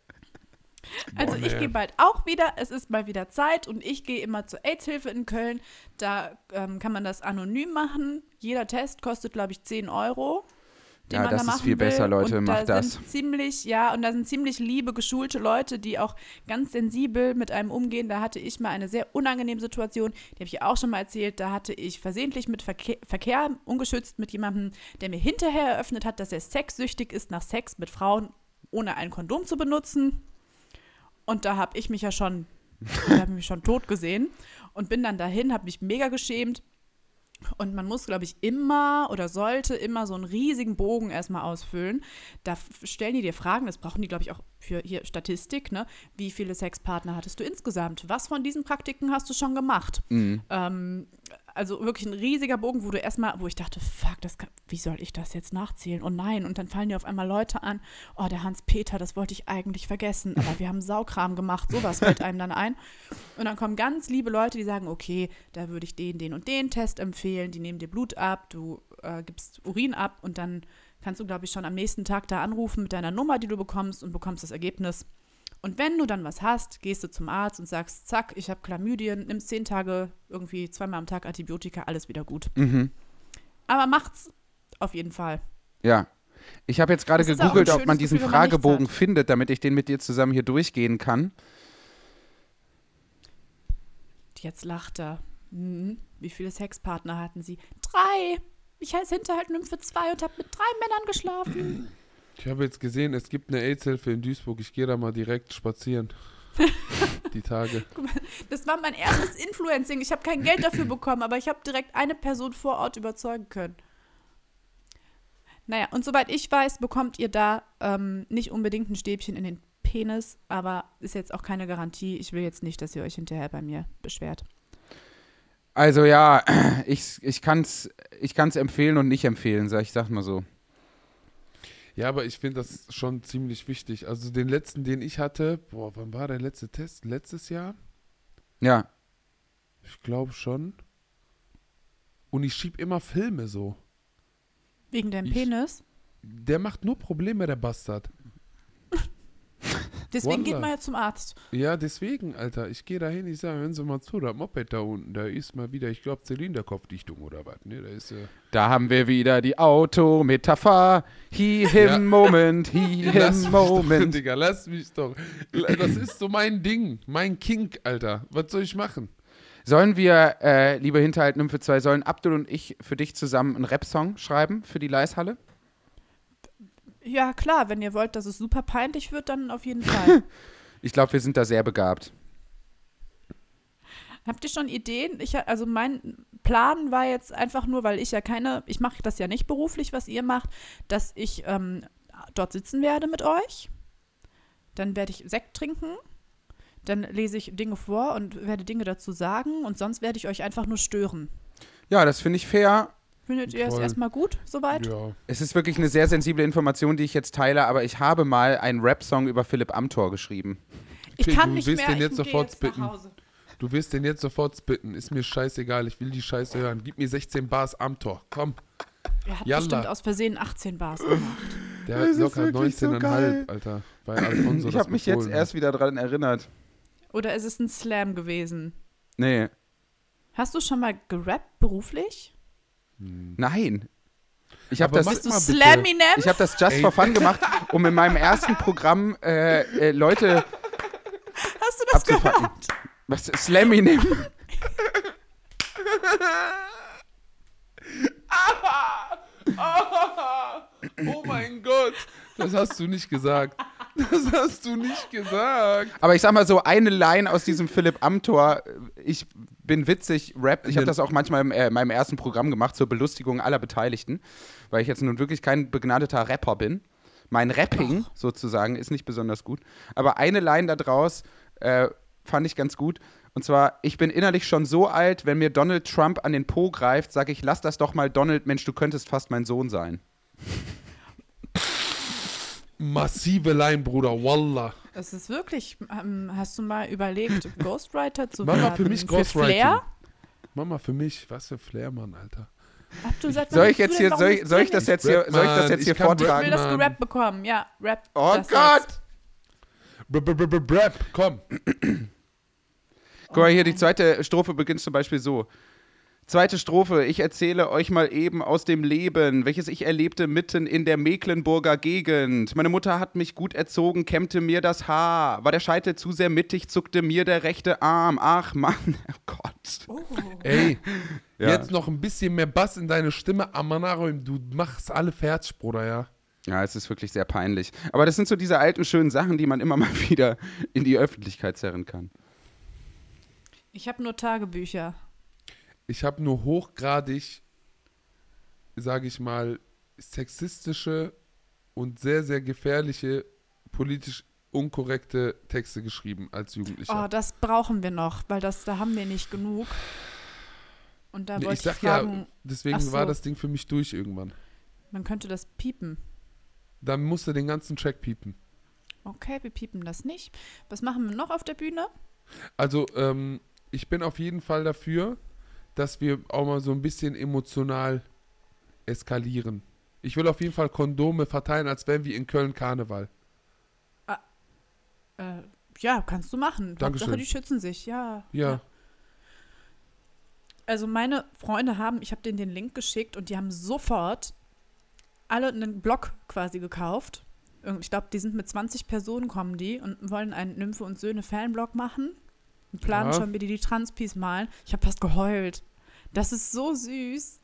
Also Boah, ich gehe bald auch wieder. Es ist mal wieder Zeit und ich gehe immer zur AIDS-Hilfe in Köln. Da ähm, kann man das anonym machen. Jeder Test kostet, glaube ich, 10 Euro. Den Ja, das da ist viel besser, will. Leute, und macht da das. Sind ziemlich, ja, und da sind ziemlich liebe, geschulte Leute, die auch ganz sensibel mit einem umgehen. Da hatte ich mal eine sehr unangenehme Situation, die habe ich auch schon mal erzählt. Da hatte ich versehentlich mit Verkehr, Verkehr ungeschützt mit jemandem, der mir hinterher eröffnet hat, dass er sexsüchtig ist nach Sex mit Frauen, ohne ein Kondom zu benutzen. Und da habe ich mich ja schon, habe ich mich schon tot gesehen und bin dann dahin, habe mich mega geschämt. Und man muss, glaube ich, immer oder sollte immer so einen riesigen Bogen erstmal ausfüllen. Da stellen die dir Fragen, das brauchen die, glaube ich, auch für hier Statistik, ne? Wie viele Sexpartner hattest du insgesamt? Was von diesen Praktiken hast du schon gemacht? Ähm, also wirklich ein riesiger Bogen, wo du erstmal, wo ich dachte, fuck, das kann, wie soll ich das jetzt nachzählen? Oh nein, und dann fallen dir auf einmal Leute an, oh, der Hans-Peter, das wollte ich eigentlich vergessen, aber wir haben Saukram gemacht, sowas fällt einem dann ein. Und dann kommen ganz liebe Leute, die sagen, okay, da würde ich den, den und den Test empfehlen, die nehmen dir Blut ab, du äh, gibst Urin ab und dann kannst du, glaube ich, schon am nächsten Tag da anrufen mit deiner Nummer, die du bekommst und bekommst das Ergebnis. Und wenn du dann was hast, gehst du zum Arzt und sagst, zack, ich habe Chlamydien, nimmst zehn Tage irgendwie zweimal am Tag Antibiotika, alles wieder gut. Mhm. Aber macht's auf jeden Fall. Ja. Ich habe jetzt gerade gegoogelt, ob man diesen Gefühl, man Fragebogen hat. findet, damit ich den mit dir zusammen hier durchgehen kann. Jetzt lacht er. Hm, wie viele Sexpartner hatten sie? Drei. Ich heiße Hinterhalt Nymphe 2 und habe mit drei Männern geschlafen. Ich habe jetzt gesehen, es gibt eine AIDS-Hilfe in Duisburg. Ich gehe da mal direkt spazieren. Die Tage. Das war mein erstes Influencing. Ich habe kein Geld dafür bekommen, aber ich habe direkt eine Person vor Ort überzeugen können. Naja, und soweit ich weiß, bekommt ihr da ähm, nicht unbedingt ein Stäbchen in den Penis, aber ist jetzt auch keine Garantie. Ich will jetzt nicht, dass ihr euch hinterher bei mir beschwert. Also ja, ich, ich kann es ich kann's empfehlen und nicht empfehlen, sag ich sag mal so. Ja, aber ich finde das schon ziemlich wichtig. Also den letzten, den ich hatte, boah, wann war der letzte Test? Letztes Jahr? Ja. Ich glaube schon. Und ich schieb immer Filme so. Wegen deinem Ich- Penis? Der macht nur Probleme, der Bastard. Deswegen geht Wallah. man ja zum Arzt. Ja, deswegen, Alter. Ich gehe da hin, ich sage, hören Sie mal zu, das Moped da unten, da ist mal wieder, ich glaube, Zylinderkopfdichtung oder was. Ne, da ist, äh, Da haben wir wieder die Autometapher. He, him, Ja. Moment, he, Lass him, mich doch, Moment. Digga, lass mich doch. Das ist so mein Ding, mein Kink, Alter. Was soll ich machen? Sollen wir, äh, liebe Hinterhalt Nymphe 2, sollen Abdul und ich für dich zusammen einen Rap-Song schreiben für die Leishalle? Ja, klar, wenn ihr wollt, dass es super peinlich wird, dann auf jeden Fall. Ich glaube, wir sind da sehr begabt. Habt ihr schon Ideen? Ich, also mein Plan war jetzt einfach nur, weil ich ja keine, ich mache das ja nicht beruflich, was ihr macht, dass ich ähm, dort sitzen werde mit euch. Dann werde ich Sekt trinken. Dann lese ich Dinge vor und werde Dinge dazu sagen. Und sonst werde ich euch einfach nur stören. Ja, das finde ich fair. Findet ihr es erstmal gut soweit? Ja. Es ist wirklich eine sehr sensible Information, die ich jetzt teile, aber ich habe mal einen Rap-Song über Philipp Amthor geschrieben. Ich Okay, kann du nicht willst mehr. den ich jetzt sofort jetzt nach spitten. Hause. Du wirst den jetzt sofort spitten. Ist mir scheißegal. Ich will die Scheiße hören. Gib mir 16 Bars am Tor. Komm. Er hat Yalla. bestimmt aus Versehen 18 Bars gemacht. Der hat ist locker wirklich so 19,5, geil. Alter. Bei Alfonso ich habe mich jetzt erst wieder daran erinnert. Oder ist es ein Slam gewesen? Nee, Hast du schon mal gerappt beruflich? Nein. Ich habe das, du. Slaminem? ich hab das just for fun gemacht, um in meinem ersten Programm äh, äh, Leute Hast du das abzufacken. gehört? Was? Slammy nehmen? Oh mein Gott. Das hast du nicht gesagt. Das hast du nicht gesagt. Aber ich sag mal so, eine Line aus diesem Philipp Amthor, ich bin witzig, Rap, ich habe das auch manchmal in äh, meinem ersten Programm gemacht, zur Belustigung aller Beteiligten, weil ich jetzt nun wirklich kein begnadeter Rapper bin. Mein Rapping sozusagen ist nicht besonders gut. Aber eine Line da draus äh, fand ich ganz gut. Und zwar, ich bin innerlich schon so alt, wenn mir Donald Trump an den Po greift, sage ich, lass das doch mal, Donald, Mensch, du könntest fast mein Sohn sein. Massive Line, Bruder. Wallah. Es ist wirklich, ähm, hast du mal überlegt, Ghostwriter zu Mach mal werden? für mich Für Ghostwriting. Flair? Mama, für mich, was für Flair, Mann, Alter. Ab, du seit wann Soll ich jetzt hier, soll ich, soll ich das jetzt hier, Rap, soll ich das jetzt ich hier kann Ich will vortragen? das gerappt bekommen, ja, Rap. Oh Gott! Rap, komm. Guck mal hier, die zweite Strophe beginnt zum Beispiel so. Zweite Strophe, ich erzähle euch mal eben aus dem Leben, welches ich erlebte mitten in der Mecklenburger Gegend. Meine Mutter hat mich gut erzogen, kämmte mir das Haar. War der Scheitel zu sehr mittig, zuckte mir der rechte Arm. Ach Mann, oh Gott. Ey, Ja. jetzt noch ein bisschen mehr Bass in deine Stimme. Amanaroim, du machst alle fertig, Bruder, ja. Ja, es ist wirklich sehr peinlich. Aber das sind so diese alten, schönen Sachen, die man immer mal wieder in die Öffentlichkeit zerren kann. Ich habe nur Tagebücher. Ich habe nur hochgradig, sage ich mal, sexistische und sehr, sehr gefährliche, politisch unkorrekte Texte geschrieben als Jugendlicher. Oh, das brauchen wir noch, weil das, da haben wir nicht genug. Und da Nee, wollte ich ich, fragen, ja, deswegen so. war das Ding für mich durch irgendwann. man könnte das piepen. Dann musste den ganzen Track piepen. Okay, wir piepen das nicht. Was machen wir noch auf der Bühne? Also, ähm, ich bin auf jeden Fall dafür, dass wir auch mal so ein bisschen emotional eskalieren. Ich will auf jeden Fall Kondome verteilen, als wären wir in Köln Karneval. Äh, ja, kannst du machen. Dankeschön. Hauptsache, die schützen sich, ja. Ja. Also meine Freunde haben, ich habe denen den Link geschickt und die haben sofort alle einen Blog quasi gekauft. Ich glaube, die sind mit 20 Personen kommen die und wollen einen Nymphe und Söhne Fanblog machen und planen Ja. schon, wie die die Transpies malen. Ich habe fast geheult. Das ist so süß.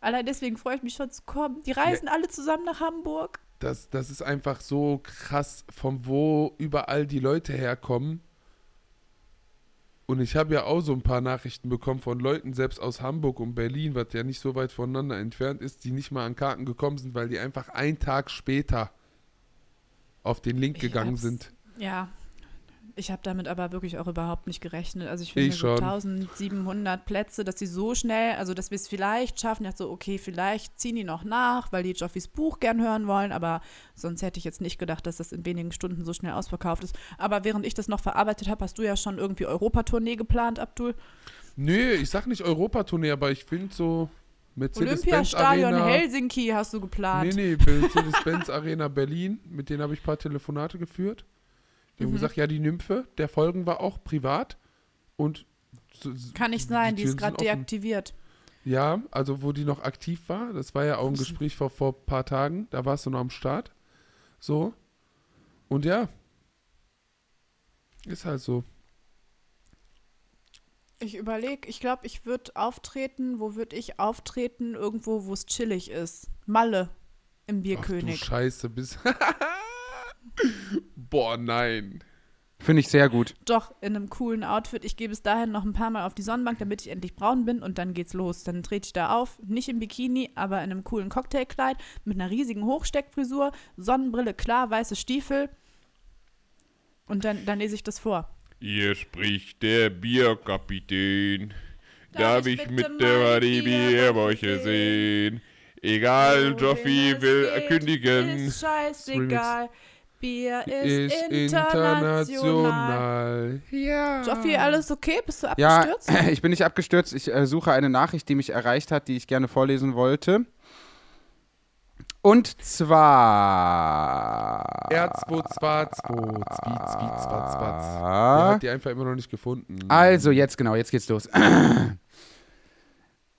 Allein deswegen freue ich mich schon zu kommen. Die reisen alle zusammen nach Hamburg. Das, das ist einfach so krass, von wo überall die Leute herkommen. Und ich habe ja auch so ein paar Nachrichten bekommen von Leuten, selbst aus Hamburg und Berlin, was ja nicht so weit voneinander entfernt ist, die nicht mal an Karten gekommen sind, weil die einfach einen Tag später auf den Link Ich gegangen sind. Ja, ich habe damit aber wirklich auch überhaupt nicht gerechnet. Also ich Ich finde so schon. 1700 Plätze, dass sie so schnell, also dass wir es vielleicht schaffen. Ich dachte so, okay, vielleicht ziehen die noch nach, weil die Joffis Buch gern hören wollen, aber sonst hätte ich jetzt nicht gedacht, dass das in wenigen Stunden so schnell ausverkauft ist. Aber während ich das noch verarbeitet habe, hast du ja schon irgendwie Europatournee geplant, Abdul. Nö, ich sag nicht Europatournee, aber ich finde so Olympiastadion. Helsinki hast du geplant. Nee, nee, Mercedes-Benz Arena Berlin, mit denen habe ich ein paar Telefonate geführt. Die Mhm. haben gesagt, ja, die Nymphe, der Folgen war auch privat und Kann nicht sein, die, ist Türen gerade deaktiviert. Ja, also wo die noch aktiv war, das war ja auch ein Gespräch vor, vor ein paar Tagen, da warst du noch am Start. So. Und ja. Ist halt so. Ich überlege, ich glaube, ich würde auftreten. Wo würde ich auftreten? Irgendwo, wo es chillig ist. Malle im Ach du Bierkönig. Scheiße, bis. Boah, nein. Finde ich sehr gut. Doch, in einem coolen Outfit. Ich gehe bis dahin noch ein paar Mal auf die Sonnenbank, damit ich endlich braun bin und dann geht's los. Dann trete ich da auf, nicht im Bikini, aber in einem coolen Cocktailkleid mit einer riesigen Hochsteckfrisur, Sonnenbrille, klar, weiße Stiefel. Und dann, dann lese ich das vor. Hier spricht der Bierkapitän. Darf Darf ich ich mit der die Bierbäuche Bierbäuche sehen? Egal, Joffi will geht, kündigen. Ist scheißegal. Bier ist, Ist international. international. Ja. Joffi, alles okay? Bist du Ja, abgestürzt? ich bin nicht abgestürzt. Ich äh, suche eine Nachricht, die mich erreicht hat, die ich gerne vorlesen wollte. Und zwar. R222, Der hat die einfach immer noch nicht gefunden. Also, jetzt genau, jetzt geht's los.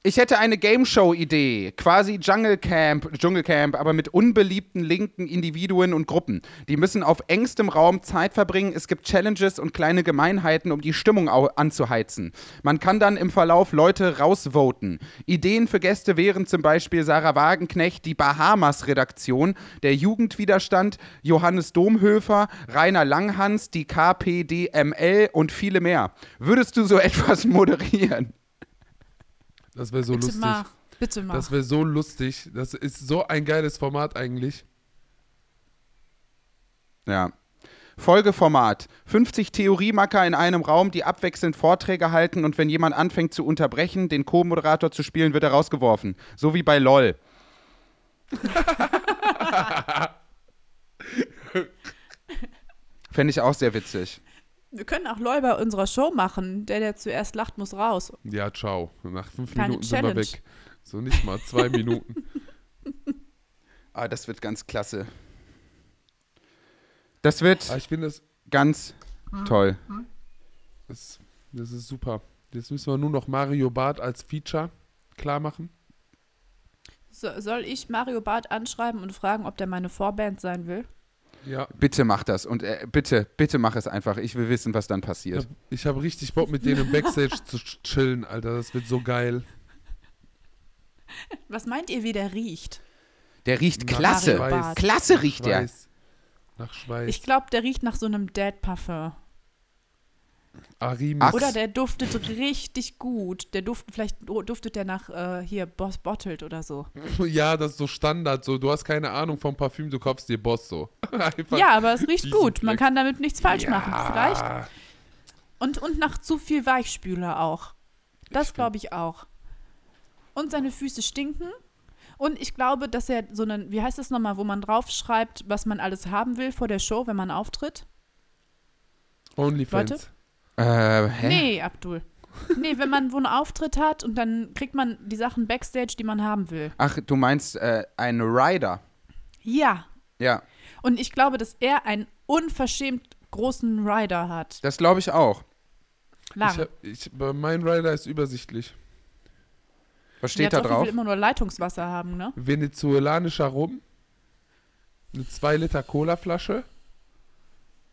Ich hätte eine Game-Show-Idee, quasi Jungle Camp, Dschungelcamp, aber mit unbeliebten linken Individuen und Gruppen. Die müssen auf engstem Raum Zeit verbringen. Es gibt Challenges und kleine Gemeinheiten, um die Stimmung anzuheizen. Man kann dann im Verlauf Leute rausvoten. Ideen für Gäste wären zum Beispiel Sarah Wagenknecht, die Bahamas-Redaktion, der Jugendwiderstand, Johannes Domhöfer, Rainer Langhans, die KPDML und viele mehr. Würdest du so etwas moderieren? Das wäre so Bitte lustig. mach. Bitte mach. Das wäre so lustig. Das ist so ein geiles Format eigentlich. Ja. Folgeformat. 50 Theoriemacker in einem Raum, die abwechselnd Vorträge halten und wenn jemand anfängt zu unterbrechen, den Co-Moderator zu spielen, wird er rausgeworfen. So wie bei LOL. Fände ich auch sehr witzig. Wir können auch LOL bei unserer Show machen. Der, der zuerst lacht, muss raus. Ja, ciao. Nach fünf Kleine Minuten sind wir Challenge. weg. So nicht mal zwei Minuten. Ah, das wird ganz klasse. Das wird Aber ich finde, das, ganz toll. das, das ist super. Jetzt müssen wir nur noch Mario Bart als Feature klar machen. So, soll ich Mario Barth anschreiben und fragen, ob der meine Vorband sein will? Ja. Bitte mach das und äh, bitte, bitte mach es einfach. Ich will wissen, was dann passiert. ich hab richtig Bock, mit denen im Backstage zu chillen, Alter. Das wird so geil. Was meint ihr, wie der riecht? Der riecht Nach klasse. Barth. Klasse riecht der. Schweiß. Nach Schweiß. Ich glaube, der riecht nach so einem Dead Parfum. Arimis. Oder der duftet richtig gut. Der duft, vielleicht duftet der nach äh, hier Boss Bottled oder so. Ja, das ist so Standard. So, du hast keine Ahnung vom Parfüm, du kaufst dir Boss so. Ja, aber es riecht gut. Man kann damit nichts falsch machen. Vielleicht. Ja. Und, und nach zu viel Weichspüler auch. Das glaube ich auch. Und seine Füße stinken. Und ich glaube, dass er so einen, wie heißt das nochmal, wo man draufschreibt, was man alles haben will vor der Show, wenn man auftritt? Onlyfans. Leute? Äh, hä? Nee, Abdul. Nee, wenn man wo einen Auftritt hat und dann kriegt man die Sachen Backstage, die man haben will. Ach, du meinst äh, ein Rider. Ja. Ja, Und ich glaube, dass er einen unverschämt großen Rider hat. das glaube ich auch. Ich Lang. hab, ich, bei mein Rider ist übersichtlich. Was steht da drauf? will immer nur Leitungswasser haben, ne? Venezuelanischer Rum. Eine 2 Liter Colaflasche.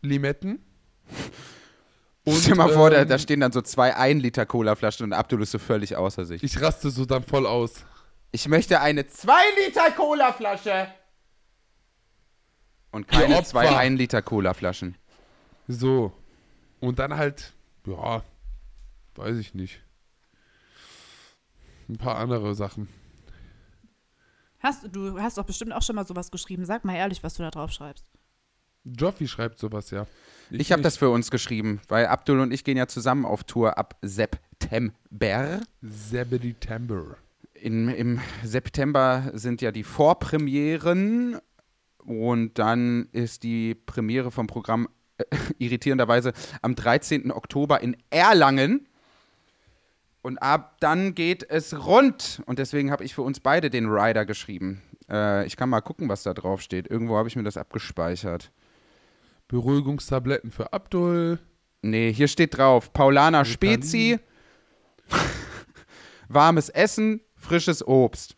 Limetten. Und, Stell dir mal vor, da, ähm, da stehen dann so zwei 1 Liter Cola-Flaschen und Abdul ist so völlig außer sich. Ich raste so dann voll aus. Ich möchte eine 2 Liter Cola-Flasche. Und keine zwei 1 Liter Cola-Flaschen. So. Und dann halt, ja, weiß ich nicht. Ein paar andere Sachen. Hast, du hast doch bestimmt auch schon mal sowas geschrieben. Sag mal ehrlich, was du da drauf schreibst. Joffi schreibt sowas, ja. Ich habe nicht. das für uns geschrieben, weil Abdul und ich gehen ja zusammen auf Tour ab September. September. In, Im September sind ja die Vorpremieren und dann ist die Premiere vom Programm äh, irritierenderweise am 13. Oktober in Erlangen. Und ab dann geht es rund. Und deswegen habe ich für uns beide den Rider geschrieben. Äh, ich kann mal gucken, was da drauf steht. Irgendwo habe ich mir das abgespeichert. Beruhigungstabletten für Abdul. Nee, hier steht drauf: Paulaner Vitamin. Spezi, warmes Essen, frisches Obst.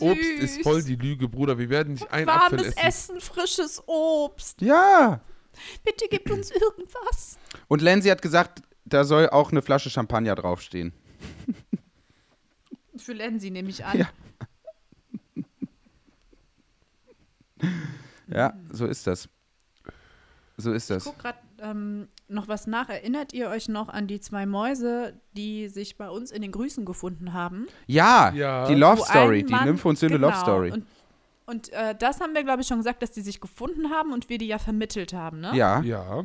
Obst Süß. ist voll die Lüge, Bruder. Wir werden nicht Apfel Warmes essen. Essen, frisches Obst. Ja. Bitte gib uns irgendwas. Und Lenzi hat gesagt, da soll auch eine Flasche Champagner draufstehen. Für Lenzi nehme ich an. Ja. Ja, so ist das. So ist Ich das. guck gerade ähm, noch was nach. Erinnert ihr euch noch an die zwei Mäuse, die sich bei uns in den Grüßen gefunden haben? Ja, Ja. die Love Story, die Nymphe und Sünde genau, Love Story. Und, und äh, das haben wir, glaube ich, schon gesagt, dass die sich gefunden haben und wir die ja vermittelt haben, ne? ja. Ja.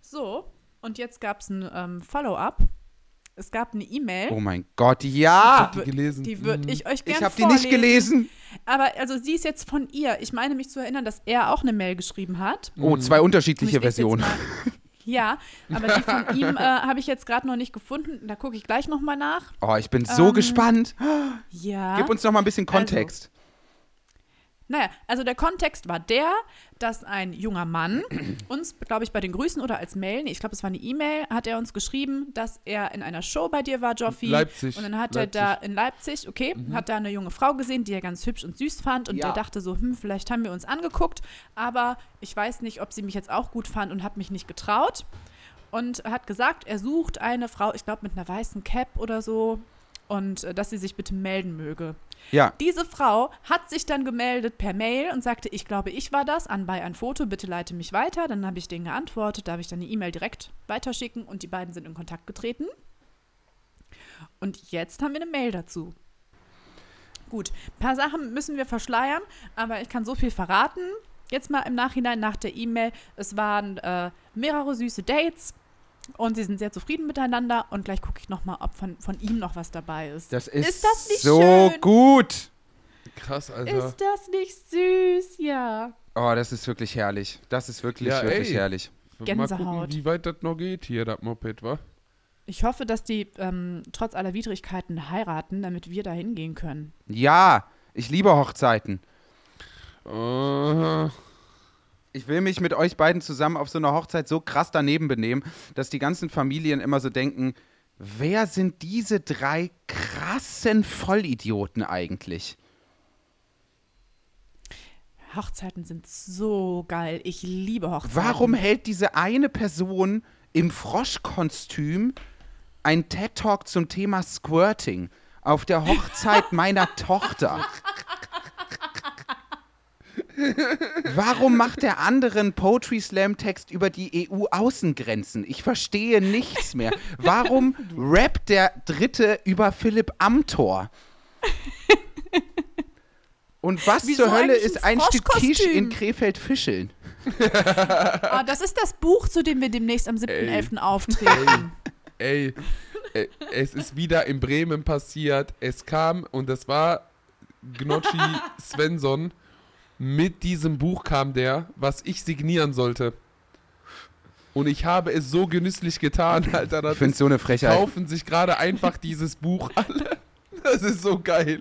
So, und jetzt gab es ein ähm, Follow-up. Es gab eine E-Mail. Oh mein Gott, ja. die gelesen. Die würde Mhm. ich euch gerne Ich habe die nicht gelesen. Aber also sie ist jetzt von ihr. Ich meine mich zu erinnern, dass er auch eine Mail geschrieben hat. Oh, zwei unterschiedliche Versionen. Ja, aber die von ihm äh, habe ich jetzt gerade noch nicht gefunden. Da gucke ich gleich noch mal nach. Oh, ich bin so Ähm, gespannt. Ja. Gib uns noch mal ein bisschen Also, Kontext. Naja, also der Kontext war der, dass ein junger Mann uns, glaube ich, bei den Grüßen oder als Mail, nee, ich glaube, es war eine E-Mail, hat er uns geschrieben, dass er in einer Show bei dir war, Joffi. Leipzig. Und dann hat Leipzig. er da in Leipzig, okay, hat da eine junge Frau gesehen, die er ganz hübsch und süß fand. Und Ja. der dachte so, hm, vielleicht haben wir uns angeguckt, aber ich weiß nicht, ob sie mich jetzt auch gut fand und hat mich nicht getraut. Und hat gesagt, er sucht eine Frau, ich glaube, mit einer weißen Cap oder so. Und äh, dass sie sich bitte melden möge. Ja, Diese Frau hat sich dann gemeldet per Mail und sagte, ich glaube, ich war das, anbei ein Foto, bitte leite mich weiter. Dann habe ich denen geantwortet, da habe ich dann die E-Mail direkt weiterschicken und die beiden sind in Kontakt getreten. Und jetzt haben wir eine Mail dazu. Gut, ein paar Sachen müssen wir verschleiern, aber ich kann so viel verraten. Jetzt mal im Nachhinein nach der E-Mail. Es waren äh, mehrere süße Dates und sie sind sehr zufrieden miteinander. Und gleich gucke ich nochmal, ob von, von ihm noch was dabei ist. das ist, Ist das nicht so schön? gut. Krass, Alter. Ist das nicht süß? Ja. Oh, das ist wirklich herrlich. Das ist wirklich, Ja, wirklich ey. herrlich. Mal Gänsehaut. gucken, wie weit das noch geht hier, das Moped, wa? Ich hoffe, dass die ähm, trotz aller Widrigkeiten heiraten, damit wir da hingehen können. Ja, ich liebe Hochzeiten. Aha. Ich will mich mit euch beiden zusammen auf so einer Hochzeit so krass daneben benehmen, dass die ganzen Familien immer so denken, wer sind diese drei krassen Vollidioten eigentlich? Hochzeiten sind so geil. Ich liebe Hochzeiten. Warum hält diese eine Person im Froschkostüm ein TED-Talk zum Thema Squirting auf der Hochzeit meiner Tochter? Warum macht der andere einen Poetry Slam Text über die EU-Außengrenzen? Ich verstehe nichts mehr. Warum rappt der Dritte über Philipp Amthor? Und was Wieso zur Hölle ist ein ein Stück Quiche in Krefeld-Fischeln? Ah, das ist das Buch, zu dem wir demnächst am 7.11. auftreten. Ey, äh, es ist wieder in Bremen passiert. Es kam und das war Gnocchi Svensson. Mit diesem Buch kam der, was ich signieren sollte. Und ich habe es so genüsslich getan, Alter. Das Ich finde so eine Frechheit. kaufen sich gerade einfach dieses Buch alle. Das ist so geil.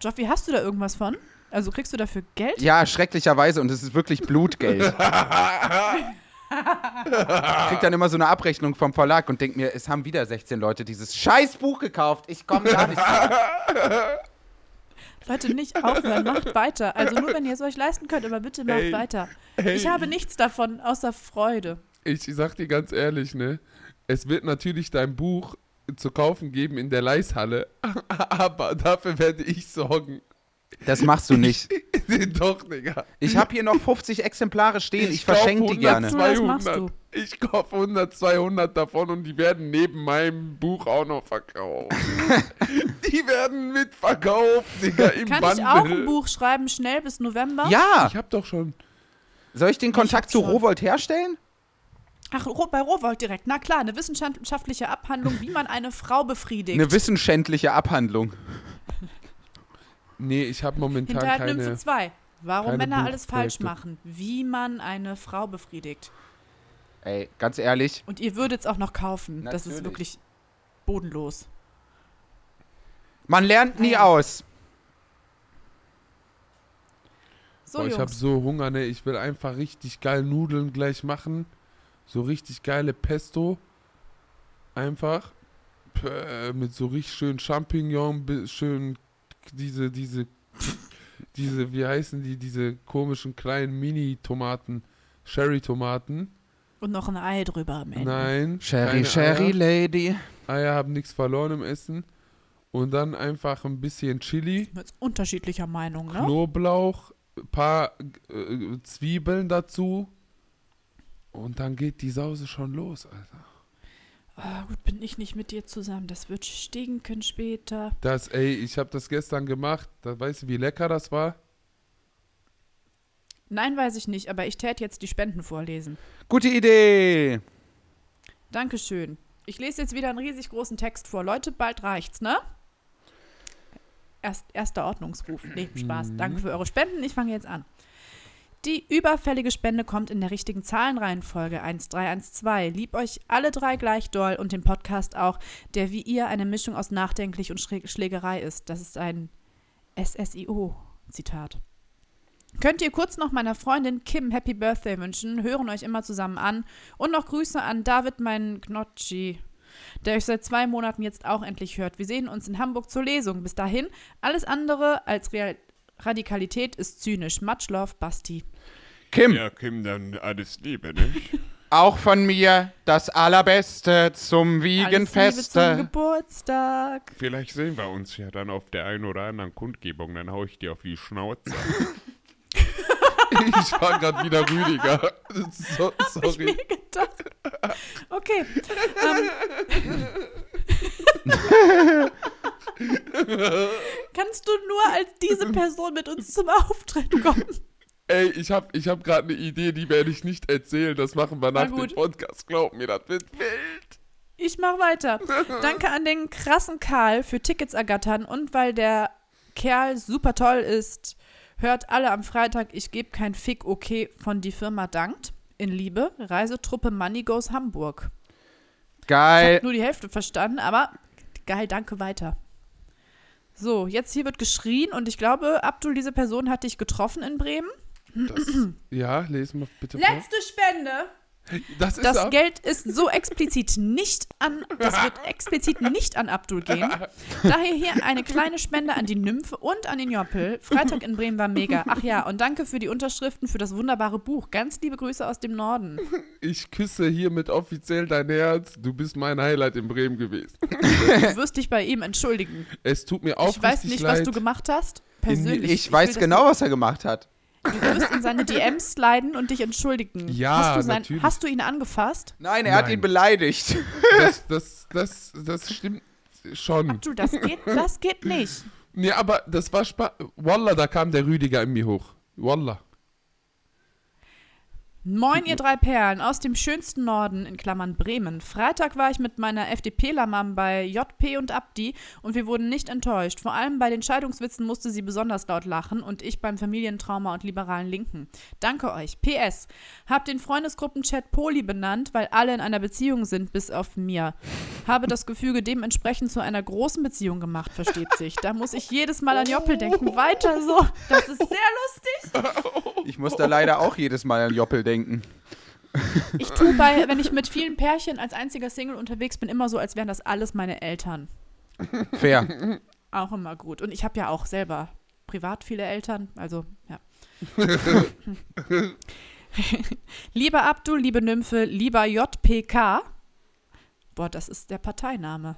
Joffi, hast du da irgendwas von? Also kriegst du dafür Geld? Ja, schrecklicherweise und es ist wirklich Blutgeld. ich krieg dann immer so eine Abrechnung vom Verlag und denk mir, es haben wieder 16 Leute dieses scheiß Buch gekauft. Ich komme gar nicht. Leute, nicht aufhören, macht weiter. Also nur, wenn ihr es euch leisten könnt, aber bitte macht Ey, weiter. ey. Ich habe nichts davon, außer Freude. Ich sag dir ganz ehrlich, ne? Es wird natürlich dein Buch zu kaufen geben in der Leishalle, aber dafür werde ich sorgen. Das machst du nicht. Doch, Digga. Ich habe hier noch 50 Exemplare stehen. Ich, kauf verschenke die 100, gerne. Ja, das machst 200. du. Ich kaufe 100, 200 davon und die werden neben meinem Buch auch noch verkauft. die werden mitverkauft, Digga, im Kann Bundle. ich auch ein Buch schreiben, schnell bis November? Ja, Ich hab doch schon. soll ich den Kontakt hab zu schon. Rowold herstellen? Ach, bei Rowold direkt. Na klar, eine wissenschaftliche Abhandlung, wie man eine Frau befriedigt. Eine wissenschaftliche Abhandlung. Nee, ich habe momentan Hinterhalt Nymphe keine. 2. Warum keine Männer alles falsch machen. Wie man eine Frau befriedigt. Ey, ganz ehrlich, Und ihr würdet es auch noch kaufen. Das ist Natürlich. wirklich bodenlos. man lernt nie ja. aus. So, Boah, ich habe so Hunger, ne? Ich will einfach richtig geil Nudeln gleich machen. So richtig geile Pesto. Einfach. Pö, mit so richtig schön Champignon, schön diese, diese, diese, wie heißen die, diese komischen kleinen Mini-Tomaten, Sherry-Tomaten. Und noch ein Ei drüber am Ende. Nein. Sherry, Sherry Eier. Lady. Eier haben nichts verloren im Essen. Und dann einfach ein bisschen Chili. Jetzt unterschiedlicher Meinung, ne? Knoblauch, ein paar äh, Zwiebeln dazu. Und dann geht die Sause schon los, Alter. Ah, gut, bin ich nicht mit dir zusammen. Das wird stinken später. Das, ey, ich habe das gestern gemacht. Da weißt du, wie lecker das war? Nein, weiß ich nicht, aber ich tät jetzt die Spenden vorlesen. Gute Idee. Dankeschön. Ich lese jetzt wieder einen riesig großen Text vor. Leute, bald reicht's, ne? Erst, erster Ordnungsruf. Nee, Spaß. Danke für eure Spenden. Ich fange jetzt an. Die überfällige Spende kommt in der richtigen Zahlenreihenfolge 1312. Lieb euch alle drei gleich doll und den Podcast auch, der wie ihr eine Mischung aus nachdenklich und Schlägerei ist. Das ist ein SSIO. Zitat. Könnt ihr kurz noch meiner Freundin Kim Happy Birthday wünschen, hören euch immer zusammen an und noch Grüße an David, meinen Gnocchi, der euch seit zwei Monaten jetzt auch endlich hört. Wir sehen uns in Hamburg zur Lesung. Bis dahin, alles andere als Real Radikalität ist zynisch. Much love, Basti. Kim, Ja, Kim, dann alles Liebe, nicht? auch von mir das Allerbeste zum Alles Liebe zum Wiegenfeste. Geburtstag. Vielleicht sehen wir uns ja dann auf der einen oder anderen Kundgebung, dann hau ich dir auf die Schnauze. Ich war gerade wieder Rüdiger. So, Ich sorry. mir gedacht. Okay. Ähm. Kannst du nur als diese Person mit uns zum Auftritt kommen? Ey, ich hab, ich hab gerade eine Idee, die werde ich nicht erzählen. Das machen wir Na nach dem. Podcast. Glaub mir, das wird wild. Ich mach weiter. Danke an den krassen Karl für Tickets ergattern und weil der Kerl super toll ist. Hört alle am Freitag, ich gebe kein Fick, okay, von die Firma dankt. In Liebe, Reisetruppe Money Goes Hamburg. Ich Geil. habe nur die Hälfte verstanden, aber geil, danke weiter. So, jetzt hier wird geschrien und ich glaube, Abdul, diese Person hat dich getroffen in Bremen. Das, ja, lesen wir bitte vor. Letzte Spende. Das ist Das. Geld ist so explizit nicht an, das wird explizit nicht an Abdul gehen. Daher hier eine kleine Spende an die Nymphe und an den Joppel. Freitag in Bremen war mega. Ach ja, und danke für die Unterschriften für das wunderbare Buch. Ganz liebe Grüße aus dem Norden. Ich küsse hiermit offiziell dein Herz. Du bist mein Highlight in Bremen gewesen. Du wirst dich bei ihm entschuldigen. Es tut mir Ich aufrichtig weiß nicht, leid. was du gemacht hast. Persönlich. Ich weiß will das genau, was er gemacht hat. Du wirst in seine DMs sliden und dich entschuldigen. Ja, hast du, sein, natürlich. hast du ihn angefasst? Nein, er hat Nein. ihn beleidigt. Das, das, das, das stimmt schon. Abdul, das geht, das geht nicht. Nee, aber das war Spaß. Wallah, da kam der Rüdiger in mir hoch. Wallah. Moin, ihr drei Perlen aus dem schönsten Norden, in Klammern Bremen. Freitag war ich mit meiner FDP-Lamam bei JP und Abdi und wir wurden nicht enttäuscht. Vor allem bei den Scheidungswitzen musste sie besonders laut lachen und ich beim Familientrauma und liberalen Linken. Danke euch. PS. Hab den Freundesgruppenchat Poli benannt, weil alle in einer Beziehung sind, bis auf mir. Habe das Gefüge dementsprechend zu einer großen Beziehung gemacht, versteht sich. Da muss ich jedes Mal an Joppel denken. Weiter so. Das ist sehr lustig. Ich muss da leider auch jedes Mal an Joppel denken. Ich tue bei, wenn ich mit vielen Pärchen als einziger Single unterwegs bin, immer so, als wären das alles meine Eltern. Fair. Auch immer gut. Und ich habe ja auch selber privat viele Eltern, also ja. lieber Abdul, liebe Nymphe, lieber JPK. Boah, das ist der Parteiname.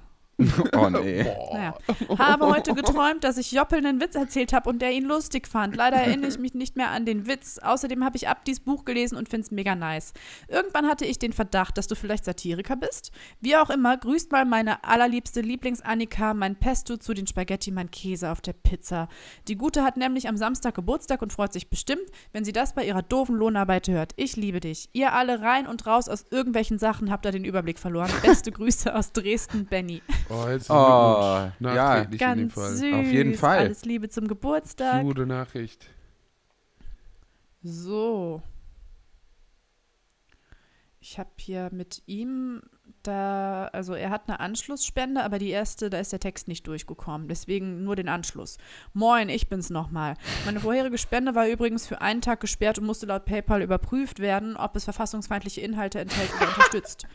Oh nee. Naja. Habe heute geträumt, dass ich Joppel einen Witz erzählt habe und der ihn lustig fand. Leider erinnere ich mich nicht mehr an den Witz. Außerdem habe ich Abdis Buch gelesen und finde es mega nice. Irgendwann hatte ich den Verdacht, dass du vielleicht Satiriker bist. Wie auch immer, grüßt mal meine allerliebste Lieblings-Annika, mein Pesto zu den Spaghetti, mein Käse auf der Pizza. Die Gute hat nämlich am Samstag Geburtstag und freut sich bestimmt, wenn sie das bei ihrer doofen Lohnarbeit hört. Ich liebe dich. Ihr alle rein und raus aus irgendwelchen Sachen habt ihr den Überblick verloren. Beste Grüße aus Dresden, Benny. Oh, herzlichen Oh, Glückwunsch. ja. Nachträglich in dem Ganz Fall. süß. Auf jeden Fall. Alles Liebe zum Geburtstag. Gute Nachricht. So. Ich habe hier mit ihm da, also er hat eine Anschlussspende, aber die erste, da ist der Text nicht durchgekommen. Deswegen nur den Anschluss. Moin, ich bin's nochmal. Meine vorherige Spende war übrigens für einen Tag gesperrt und musste laut PayPal überprüft werden, ob es verfassungsfeindliche Inhalte enthält oder unterstützt.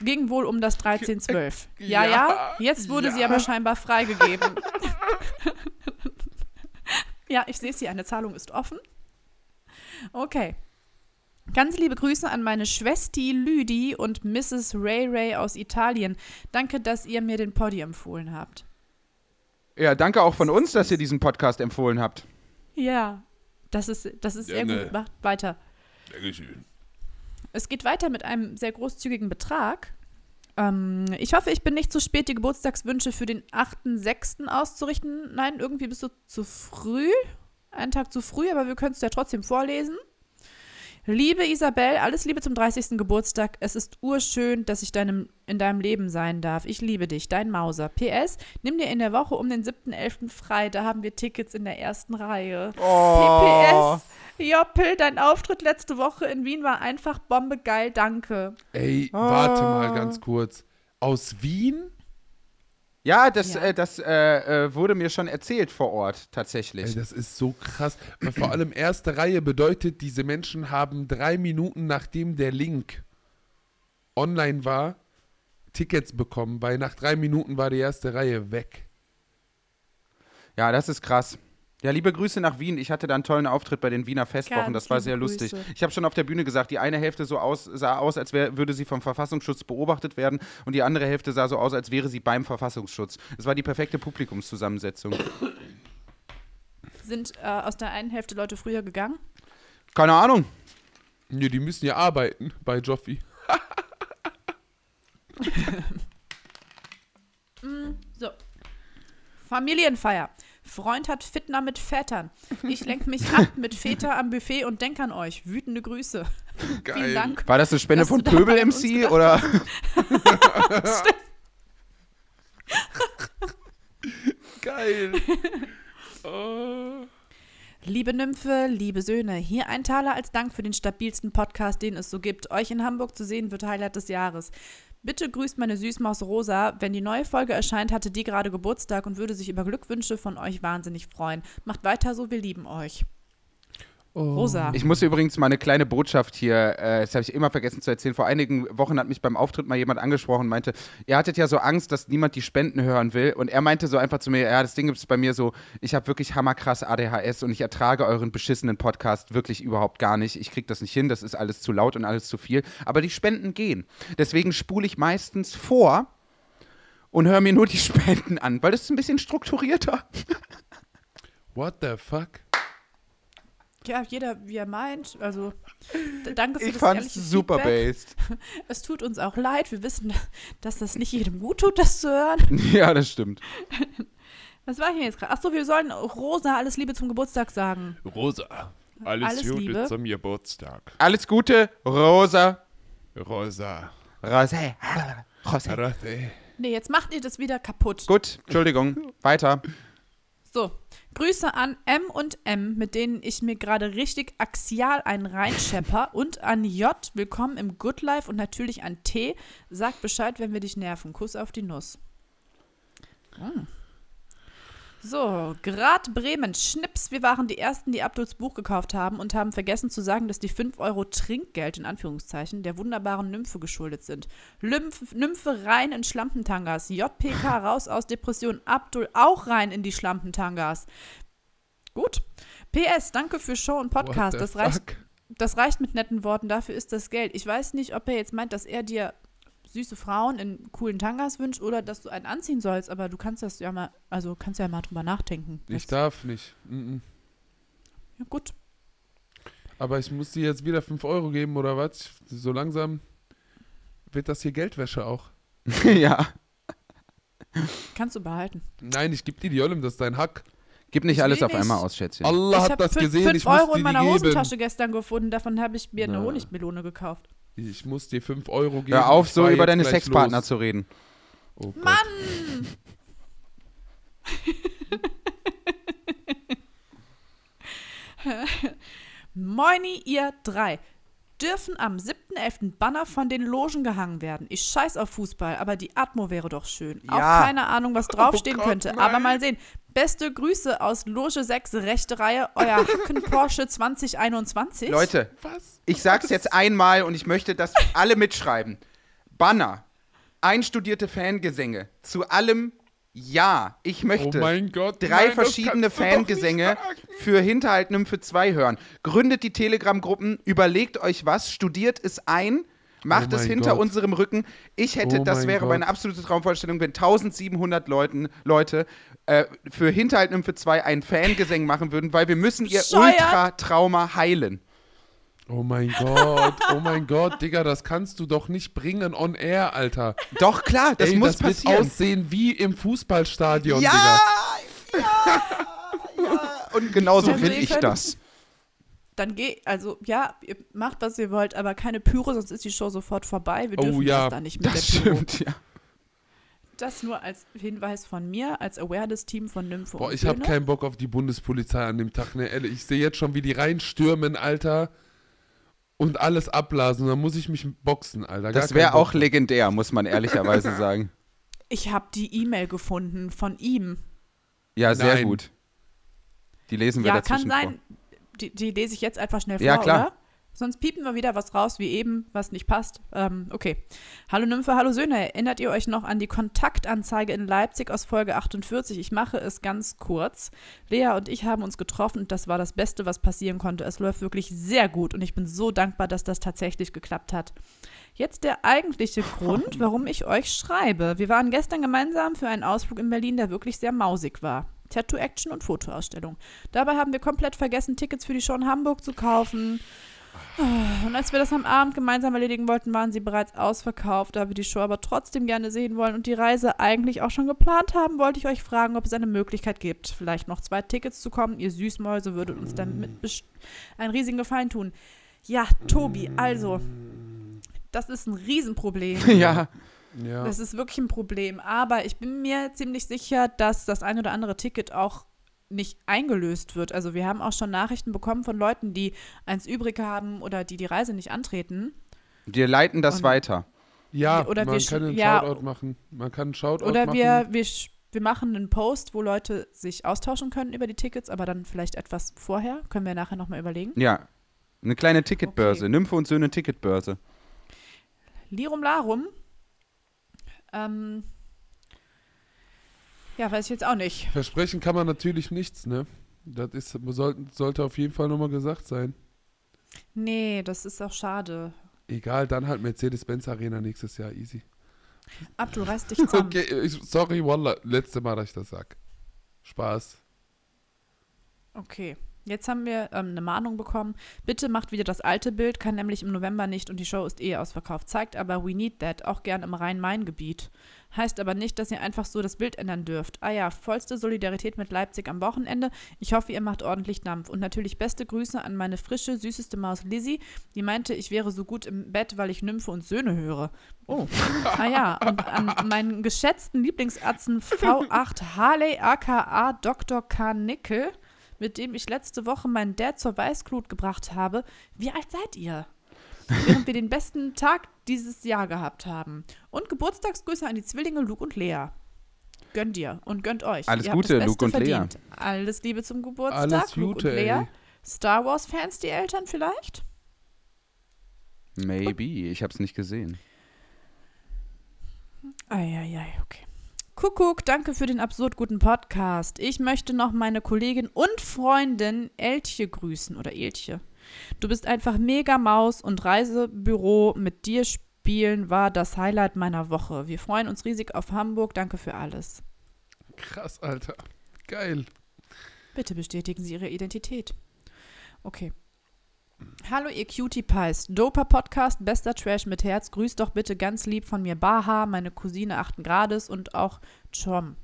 Ging wohl um das 1312. Ja, ja, Ja, jetzt wurde sie ja. aber scheinbar freigegeben. ja, ich sehe es hier, eine Zahlung ist offen. Okay. Ganz liebe Grüße an meine Schwesti Lüdi und Mrs. Ray Ray aus Italien. Danke, dass ihr mir den Poddy empfohlen habt. Ja, danke auch von uns, dass ihr diesen Podcast empfohlen habt. Ja, das ist, das ist sehr Gerne. gut. Macht weiter. Dankeschön. Es geht weiter mit einem sehr großzügigen Betrag. Ähm, ich hoffe, ich bin nicht zu spät, die Geburtstagswünsche für den 8.6. auszurichten. Nein, irgendwie bist du zu früh. Einen Tag zu früh, aber wir können es ja trotzdem vorlesen. Liebe Isabel, alles Liebe zum 30. Geburtstag. Es ist urschön, dass ich deinem, in deinem Leben sein darf. Ich liebe dich, dein Mauser. PS, nimm dir in der Woche um den 7.11. frei. Da haben wir Tickets in der ersten Reihe. Oh. PPS, Joppel, dein Auftritt letzte Woche in Wien war einfach Bombe geil, danke. Ey, warte Ah. mal ganz kurz. Aus Wien? Ja, das, Ja. Äh, das äh, äh, wurde mir schon erzählt vor Ort, tatsächlich. Ey, das ist so krass. Weil vor allem erste Reihe bedeutet, diese Menschen haben drei Minuten nachdem der Link online war, Tickets bekommen, weil nach drei Minuten war die erste Reihe weg. Ja, das ist krass. Ja, liebe Grüße nach Wien. Ich hatte da einen tollen Auftritt bei den Wiener Festwochen. Ganz das war sehr lustig. Grüße. Ich habe schon auf der Bühne gesagt, die eine Hälfte so aus, sah aus, als wär, würde sie vom Verfassungsschutz beobachtet werden und die andere Hälfte sah so aus, als wäre sie beim Verfassungsschutz. Es war die perfekte Publikumszusammensetzung. Sind äh, aus der einen Hälfte Leute früher gegangen? Keine Ahnung. Nee, die müssen ja arbeiten bei Joffi. So. Familienfeier. Freund hat Fitner mit Vätern. Ich lenk mich ab mit Väter am Buffet und denk an euch. Wütende Grüße. Vielen Dank. War das eine Spende von Pöbel MC oder? Geil. oh. Liebe Nymphe, liebe Söhne, hier ein Taler als Dank für den stabilsten Podcast, den es so gibt. Euch in Hamburg zu sehen wird Highlight des Jahres. Bitte grüßt meine Süßmaus Rosa. Wenn die neue Folge erscheint, hatte die gerade Geburtstag und würde sich über Glückwünsche von euch wahnsinnig freuen. Macht weiter so, wir lieben euch. Rosa. Ich muss übrigens mal eine kleine Botschaft hier, äh, das habe ich immer vergessen zu erzählen. Vor einigen Wochen hat mich beim Auftritt mal jemand angesprochen und meinte, ihr hattet ja so Angst, dass niemand die Spenden hören will. Und er meinte so einfach zu mir, ja, das Ding ist bei mir so, ich habe wirklich hammerkrass ADHS und ich ertrage euren beschissenen Podcast wirklich überhaupt gar nicht. Ich kriege das nicht hin, das ist alles zu laut und alles zu viel. Aber die Spenden gehen. Deswegen spule ich meistens vor und höre mir nur die Spenden an, weil das ist ein bisschen strukturierter. What the fuck? Ja, jeder wie er meint. Also, danke für Ich das fand's super Feedback. based. Es tut uns auch leid. Wir wissen, dass das nicht jedem gut tut, das zu hören. Ja, das stimmt. Was war hier jetzt gerade? Achso, wir sollen Rosa alles Liebe zum Geburtstag sagen. Rosa. Alles, Alles Gute Liebe. zum Geburtstag. Alles Gute, Rosa. Rosa. Rosé. Rosé. Rothe. Nee, jetzt macht ihr das wieder kaputt. Gut, Entschuldigung. Weiter. So, Grüße an M und M, mit denen ich mir gerade richtig axial einen reinschepper. Und an J, willkommen im Good Life. Und natürlich an T, sag Bescheid, wenn wir dich nerven. Kuss auf die Nuss. Hm. So, Grad Bremen, Schnips. Wir waren die Ersten, die Abduls Buch gekauft haben und haben vergessen zu sagen, dass die 5 Euro Trinkgeld in Anführungszeichen der wunderbaren Nymphe geschuldet sind. Lymph, Nymphe rein in Schlampentangas. JPK raus aus Depression. Abdul auch rein in die Schlampentangas. Gut. PS, danke für Show und Podcast. Das reicht, das reicht mit netten Worten. Dafür ist das Geld. Ich weiß nicht, ob er jetzt meint, dass er dir süße Frauen in coolen Tangas wünscht oder dass du einen anziehen sollst, aber du kannst das ja mal, also kannst ja mal drüber nachdenken. Ich darf nicht. Mhm. Ja, gut. Aber ich muss dir jetzt wieder 5 Euro geben oder was? So langsam wird das hier Geldwäsche auch. ja. Kannst du behalten. Nein, ich gebe dir die Ollem, das ist dein Hack. Gib nicht Ich alles auf nicht. einmal aus, Schätzchen. Allah ich hat habe das gesehen, 5 ich muss Euro dir in meiner. Hosentasche gestern gefunden. Davon habe ich mir eine Na. Honigmelone gekauft. Ich muss dir 5 Euro geben. Hör auf, so über deine Sexpartner los. zu reden. Oh Gott. Mann! Moini, ihr drei. Dürfen am 7.11. Banner von den Logen gehangen werden. Ich scheiß auf Fußball, aber die Atmo wäre doch schön. Ja. Auch keine Ahnung, was draufstehen Oh Gott, könnte. nein. Aber mal sehen. Beste Grüße aus Loge 6, rechte Reihe, euer Hacken Porsche 2021. Leute, Was? ich sag's jetzt einmal und ich möchte, dass alle mitschreiben. Banner, einstudierte Fangesänge, zu allem Ja. Ich möchte Oh mein Gott. drei nein, verschiedene Fangesänge für Hinterhalt Nymphe 2 hören. Gründet die Telegram-Gruppen, überlegt euch was, studiert es ein, macht Oh es hinter Gott. unserem Rücken. Ich hätte, Oh das mein wäre meine Gott. absolute Traumvorstellung, wenn 1700 Leuten, Leute äh, für Hinterhalt Nymphe 2 ein Fangesang machen würden, weil wir müssen ihr. Ultra-Trauma heilen. Oh mein Gott, oh mein Gott, Digga, das kannst du doch nicht bringen on air, Alter. Doch, klar, das Ey, muss das wird passieren. aussehen wie im Fußballstadion, ja, Digga. ja, ja. Und genauso Also will ich das. Dann geh, also ja, ihr macht, was ihr wollt, aber keine Pyro, sonst ist die Show sofort vorbei. Wir Oh dürfen ja, das da nicht mit Das der Pyro. stimmt, ja. Das nur als Hinweis von mir, als Awareness-Team von Nympho Boah, ich hab Söhne. keinen Bock auf die Bundespolizei an dem Tag, ne. Ich sehe jetzt schon, wie die reinstürmen, Alter. Und alles abblasen. Dann muss ich mich boxen, Alter. Gar Das wäre auch legendär, muss man ehrlicherweise sagen. Ich habe die E-Mail gefunden von ihm. Ja, sehr Nein. gut. Die lesen wir Ja, dazwischen kann sein. Die, die lese ich jetzt einfach schnell vor, Ja, klar. oder? Sonst piepen wir wieder was raus, wie eben, was nicht passt. Ähm, okay. Hallo Nymphe, hallo Söhne. Erinnert ihr euch noch an die Kontaktanzeige in Leipzig aus Folge 48? Ich mache es ganz kurz. Lea und ich haben uns getroffen und das war das Beste, was passieren konnte. Es läuft wirklich sehr gut und ich bin so dankbar, dass das tatsächlich geklappt hat. Jetzt der eigentliche Grund, warum ich euch schreibe. Wir waren gestern gemeinsam für einen Ausflug in Berlin, der wirklich sehr mausig war. Tattoo-Action und Fotoausstellung. Dabei haben wir komplett vergessen, Tickets für die Show in Hamburg zu kaufen. Und als wir das am Abend gemeinsam erledigen wollten, waren sie bereits ausverkauft. Da wir die Show aber trotzdem gerne sehen wollen und die Reise eigentlich auch schon geplant haben, wollte ich euch fragen, ob es eine Möglichkeit gibt, vielleicht noch zwei Tickets zu kommen. Ihr Süßmäuse würdet uns damit einen riesigen Gefallen tun. Ja, Tobi, also, das ist ein Riesenproblem. ja. Ja. Das ist wirklich ein Problem. Aber ich bin mir ziemlich sicher, dass das ein oder andere Ticket auch nicht eingelöst wird. Also wir haben auch schon Nachrichten bekommen von Leuten, die eins übrig haben oder die die Reise nicht antreten. Wir leiten das Und- weiter. ja, oder man wir kann einen ja, Shoutout machen. Man kann einen Shoutout Oder machen. wir, wir, sch- wir machen einen Post, wo Leute sich austauschen können über die Tickets, aber dann vielleicht etwas vorher. Können wir nachher nochmal überlegen. Ja. Eine kleine Ticketbörse. Okay. Nymphe und Söhne Ticketbörse. Lirum Larum. Ähm, ja, weiß ich jetzt auch nicht. Versprechen kann man natürlich nichts, ne? Das ist, sollte, sollte auf jeden Fall nochmal gesagt sein. Nee, das ist auch schade. Egal, dann halt Mercedes-Benz Arena nächstes Jahr, easy. Abdul, reiß dich zusammen. Okay, ich, sorry, Wallah, letzte Mal, dass ich das sag. Spaß. Okay. Jetzt haben wir ähm, eine Mahnung bekommen. Bitte macht wieder das alte Bild, kann nämlich im November nicht und die Show ist eh ausverkauft. Zeigt aber We Need That, auch gern im Rhein-Main-Gebiet. Heißt aber nicht, dass ihr einfach so das Bild ändern dürft. Ah ja, vollste Solidarität mit Leipzig am Wochenende. Ich hoffe, ihr macht ordentlich Dampf. Und natürlich beste Grüße an meine frische, süßeste Maus Lizzie, die meinte, ich wäre so gut im Bett, weil ich Nymphe und Söhne höre. Oh. Ah ja, und an meinen geschätzten Lieblingsatzen V8 Harley aka Dr. K. Nickel mit dem ich letzte Woche meinen Dad zur Weißglut gebracht habe. Wie alt seid ihr? Während wir den besten Tag dieses Jahr gehabt haben. Und Geburtstagsgrüße an die Zwillinge Luke und Lea. Gönnt ihr und gönnt euch. Alles ihr Gute, Luke und Lea. verdient. Alles Liebe zum Geburtstag, Alles Luke Gute, und Lea. ey. Star Wars-Fans, die Eltern vielleicht? Maybe. Ich hab's nicht gesehen. Eieiei, okay. Kuckuck, danke für den absurd guten Podcast. Ich möchte noch meine Kollegin und Freundin Eltje grüßen oder Eltje. Du bist einfach mega Maus und Reisebüro mit dir spielen war das Highlight meiner Woche. Wir freuen uns riesig auf Hamburg. Danke für alles. Krass, Alter. Geil. Bitte bestätigen Sie Ihre Identität. Okay. Hallo, ihr Cutie Pies. Doper Podcast, bester Trash mit Herz. Grüßt doch bitte ganz lieb von mir Baha, meine Cousine 8. Grades und auch Chom.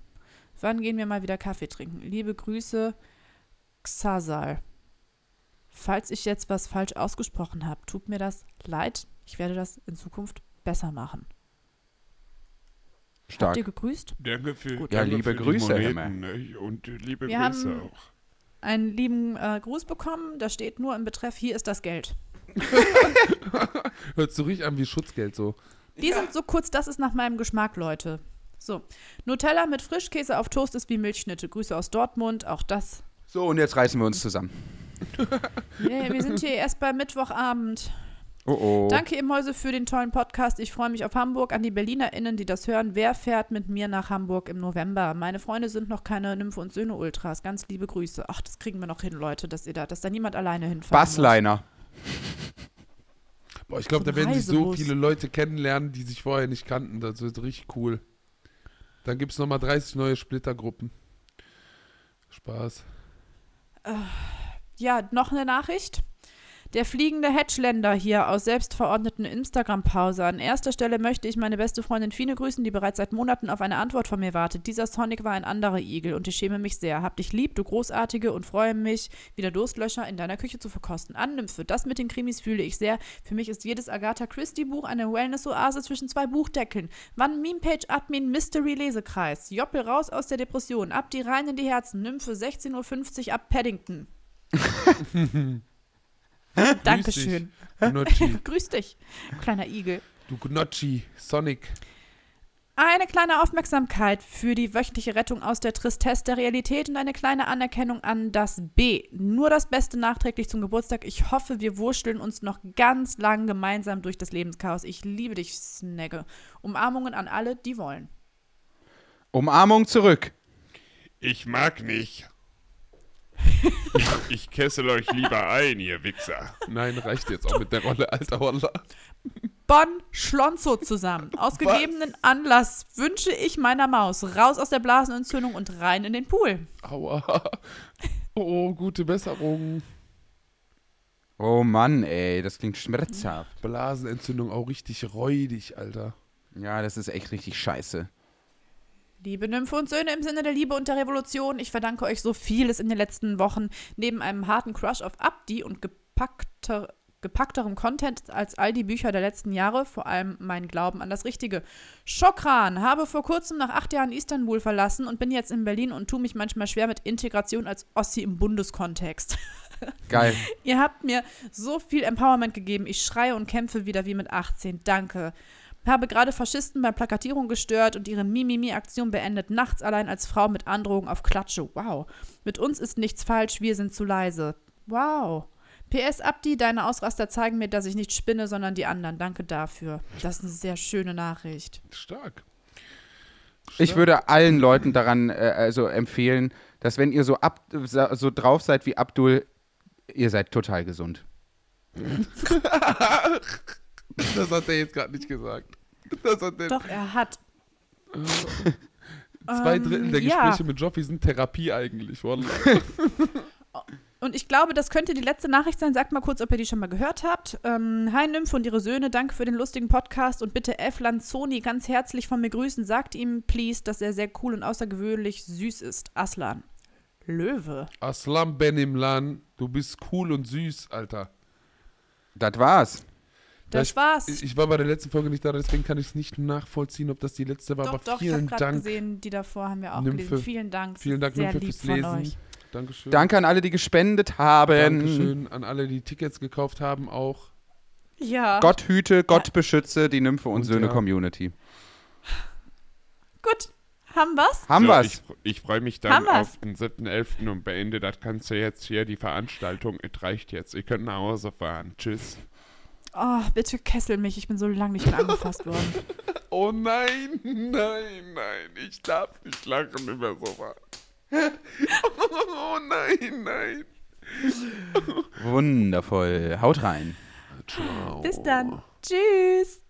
Wann gehen wir mal wieder Kaffee trinken? Liebe Grüße, Xasal. Falls ich jetzt was falsch ausgesprochen habe, tut mir das leid. Ich werde das in Zukunft besser machen. Stark. Habt ihr gegrüßt? Danke für, Gut. Ja, liebe für die Grüße, Moneten, ne? Und liebe Wir Grüße haben- auch. Einen lieben äh, Gruß bekommen. Da steht nur im Betreff, hier ist das Geld. Hört sich richtig an wie Schutzgeld so. Die sind so kurz, das ist nach meinem Geschmack, Leute. So, Nutella mit Frischkäse auf Toast ist wie Milchschnitte. Grüße aus Dortmund, auch das. So, und jetzt reißen wir uns zusammen. Nee, wir sind hier erst bei Mittwochabend. Oh oh. Danke, ihr Mäuse, für den tollen Podcast. Ich freue mich auf Hamburg. An die BerlinerInnen, die das hören. Wer fährt mit mir nach Hamburg im November? Meine Freunde sind noch keine Nymphe und Söhne Ultras. Ganz liebe Grüße. Ach, das kriegen wir noch hin, Leute, dass ihr da, dass da niemand alleine muss. Bassliner. Boah, ich glaube, So da werden sich so viele Leute kennenlernen, die sich vorher nicht kannten. Das wird richtig cool. Dann gibt es nochmal 30 neue Splittergruppen. Spaß. Ja, noch eine Nachricht. Der fliegende Hedgeländer hier aus selbstverordneten Instagram-Pause. An erster Stelle möchte ich meine beste Freundin Fine grüßen, die bereits seit Monaten auf eine Antwort von mir wartet. Dieser Sonic war ein anderer Igel und ich schäme mich sehr. Hab dich lieb, du Großartige, und freue mich, wieder Durstlöscher in deiner Küche zu verkosten. Annymphe, das mit den Krimis fühle ich sehr. Für mich ist jedes Agatha Christie-Buch eine Wellness-Oase zwischen zwei Buchdeckeln. Wann Meme-Page-Admin Mystery-Lesekreis. Joppel raus aus der Depression. Ab die rein in die Herzen. Nymphe 16.50 Uhr ab Paddington. Dankeschön. Gnocchi. Grüß dich, kleiner Igel. Du Gnocchi. Sonic. Eine kleine Aufmerksamkeit für die wöchentliche Rettung aus der Tristesse der Realität und eine kleine Anerkennung an das B. Nur das Beste nachträglich zum Geburtstag. Ich hoffe, wir wurschteln uns noch ganz lang gemeinsam durch das Lebenschaos. Ich liebe dich, Snagge. Umarmungen an alle, die wollen. Umarmung zurück. Ich mag nicht. Ich, ich kessel euch lieber ein, ihr Wichser. Nein, reicht jetzt auch mit der Rolle, alter Holla. Bonn Schlonzo zusammen. Aus gegebenen Anlass wünsche ich meiner Maus raus aus der Blasenentzündung und rein in den Pool. Aua. Oh, gute Besserung. Oh Mann, ey, das klingt schmerzhaft. Blasenentzündung auch richtig räudig, Alter. Ja, das ist echt richtig scheiße. Liebe Nymphe und Söhne im Sinne der Liebe und der Revolution, ich verdanke euch so vieles in den letzten Wochen. Neben einem harten Crush auf Abdi und gepackter, gepackterem Content als all die Bücher der letzten Jahre, vor allem mein Glauben an das Richtige. Schokran, habe vor kurzem nach acht Jahren Istanbul verlassen und bin jetzt in Berlin und tue mich manchmal schwer mit Integration als Ossi im Bundeskontext. Geil. Ihr habt mir so viel Empowerment gegeben. Ich schreie und kämpfe wieder wie mit 18. Danke. Habe gerade Faschisten bei Plakatierung gestört und ihre Mimimi-Aktion beendet, nachts allein als Frau mit Androhung auf Klatsche. Wow. Mit uns ist nichts falsch, wir sind zu leise. Wow. PS Abdi, deine Ausraster zeigen mir, dass ich nicht spinne, sondern die anderen. Danke dafür. Das ist eine sehr schöne Nachricht. Stark. Ich würde allen Leuten daran äh, also empfehlen, dass wenn ihr so, ab, so drauf seid wie Abdul, ihr seid total gesund. Das hat er jetzt gerade nicht gesagt. Das hat der Doch, er hat. Zwei Ähm, Drittel der ja. Gespräche mit Joffi sind Therapie eigentlich. Und ich glaube, das könnte die letzte Nachricht sein. Sagt mal kurz, ob ihr die schon mal gehört habt. Ähm, Hi Nymphe und ihre Söhne, danke für den lustigen Podcast und bitte F. Lanzoni ganz herzlich von mir grüßen. Sagt ihm, please, dass er sehr cool und außergewöhnlich süß ist. Aslan. Löwe. Aslam Benimlan, du bist cool und süß, Alter. Das war's. Das ich, war's. Ich war bei der letzten Folge nicht da, deswegen kann ich es nicht nachvollziehen, ob das die letzte war. doch, aber doch, ich vielen gerade Dank. gesehen, die davor haben wir auch Nymphe. gelesen. Vielen Dank. Vielen Dank, Sehr Nymphe, lieb fürs Lesen. euch. Dankeschön. Danke an alle, die gespendet haben. Dankeschön an alle, die Tickets gekauft haben, auch. Ja. Gott hüte, Gott beschütze die Nymphe und, Und Söhne ja. Community. Gut. Haben wir's? Haben so, wir's? Ich, ich freue mich dann auf den 7.11. und beende das Ganze jetzt hier, die Veranstaltung. Es reicht jetzt. Ihr könnt nach Hause fahren. Tschüss. Oh, bitte kessel mich. Ich bin so lange nicht mehr angefasst worden. Oh nein, nein, nein. Ich darf nicht lachen über sowas. Oh nein, nein. Wundervoll. Haut rein. Ciao. Bis dann. Tschüss.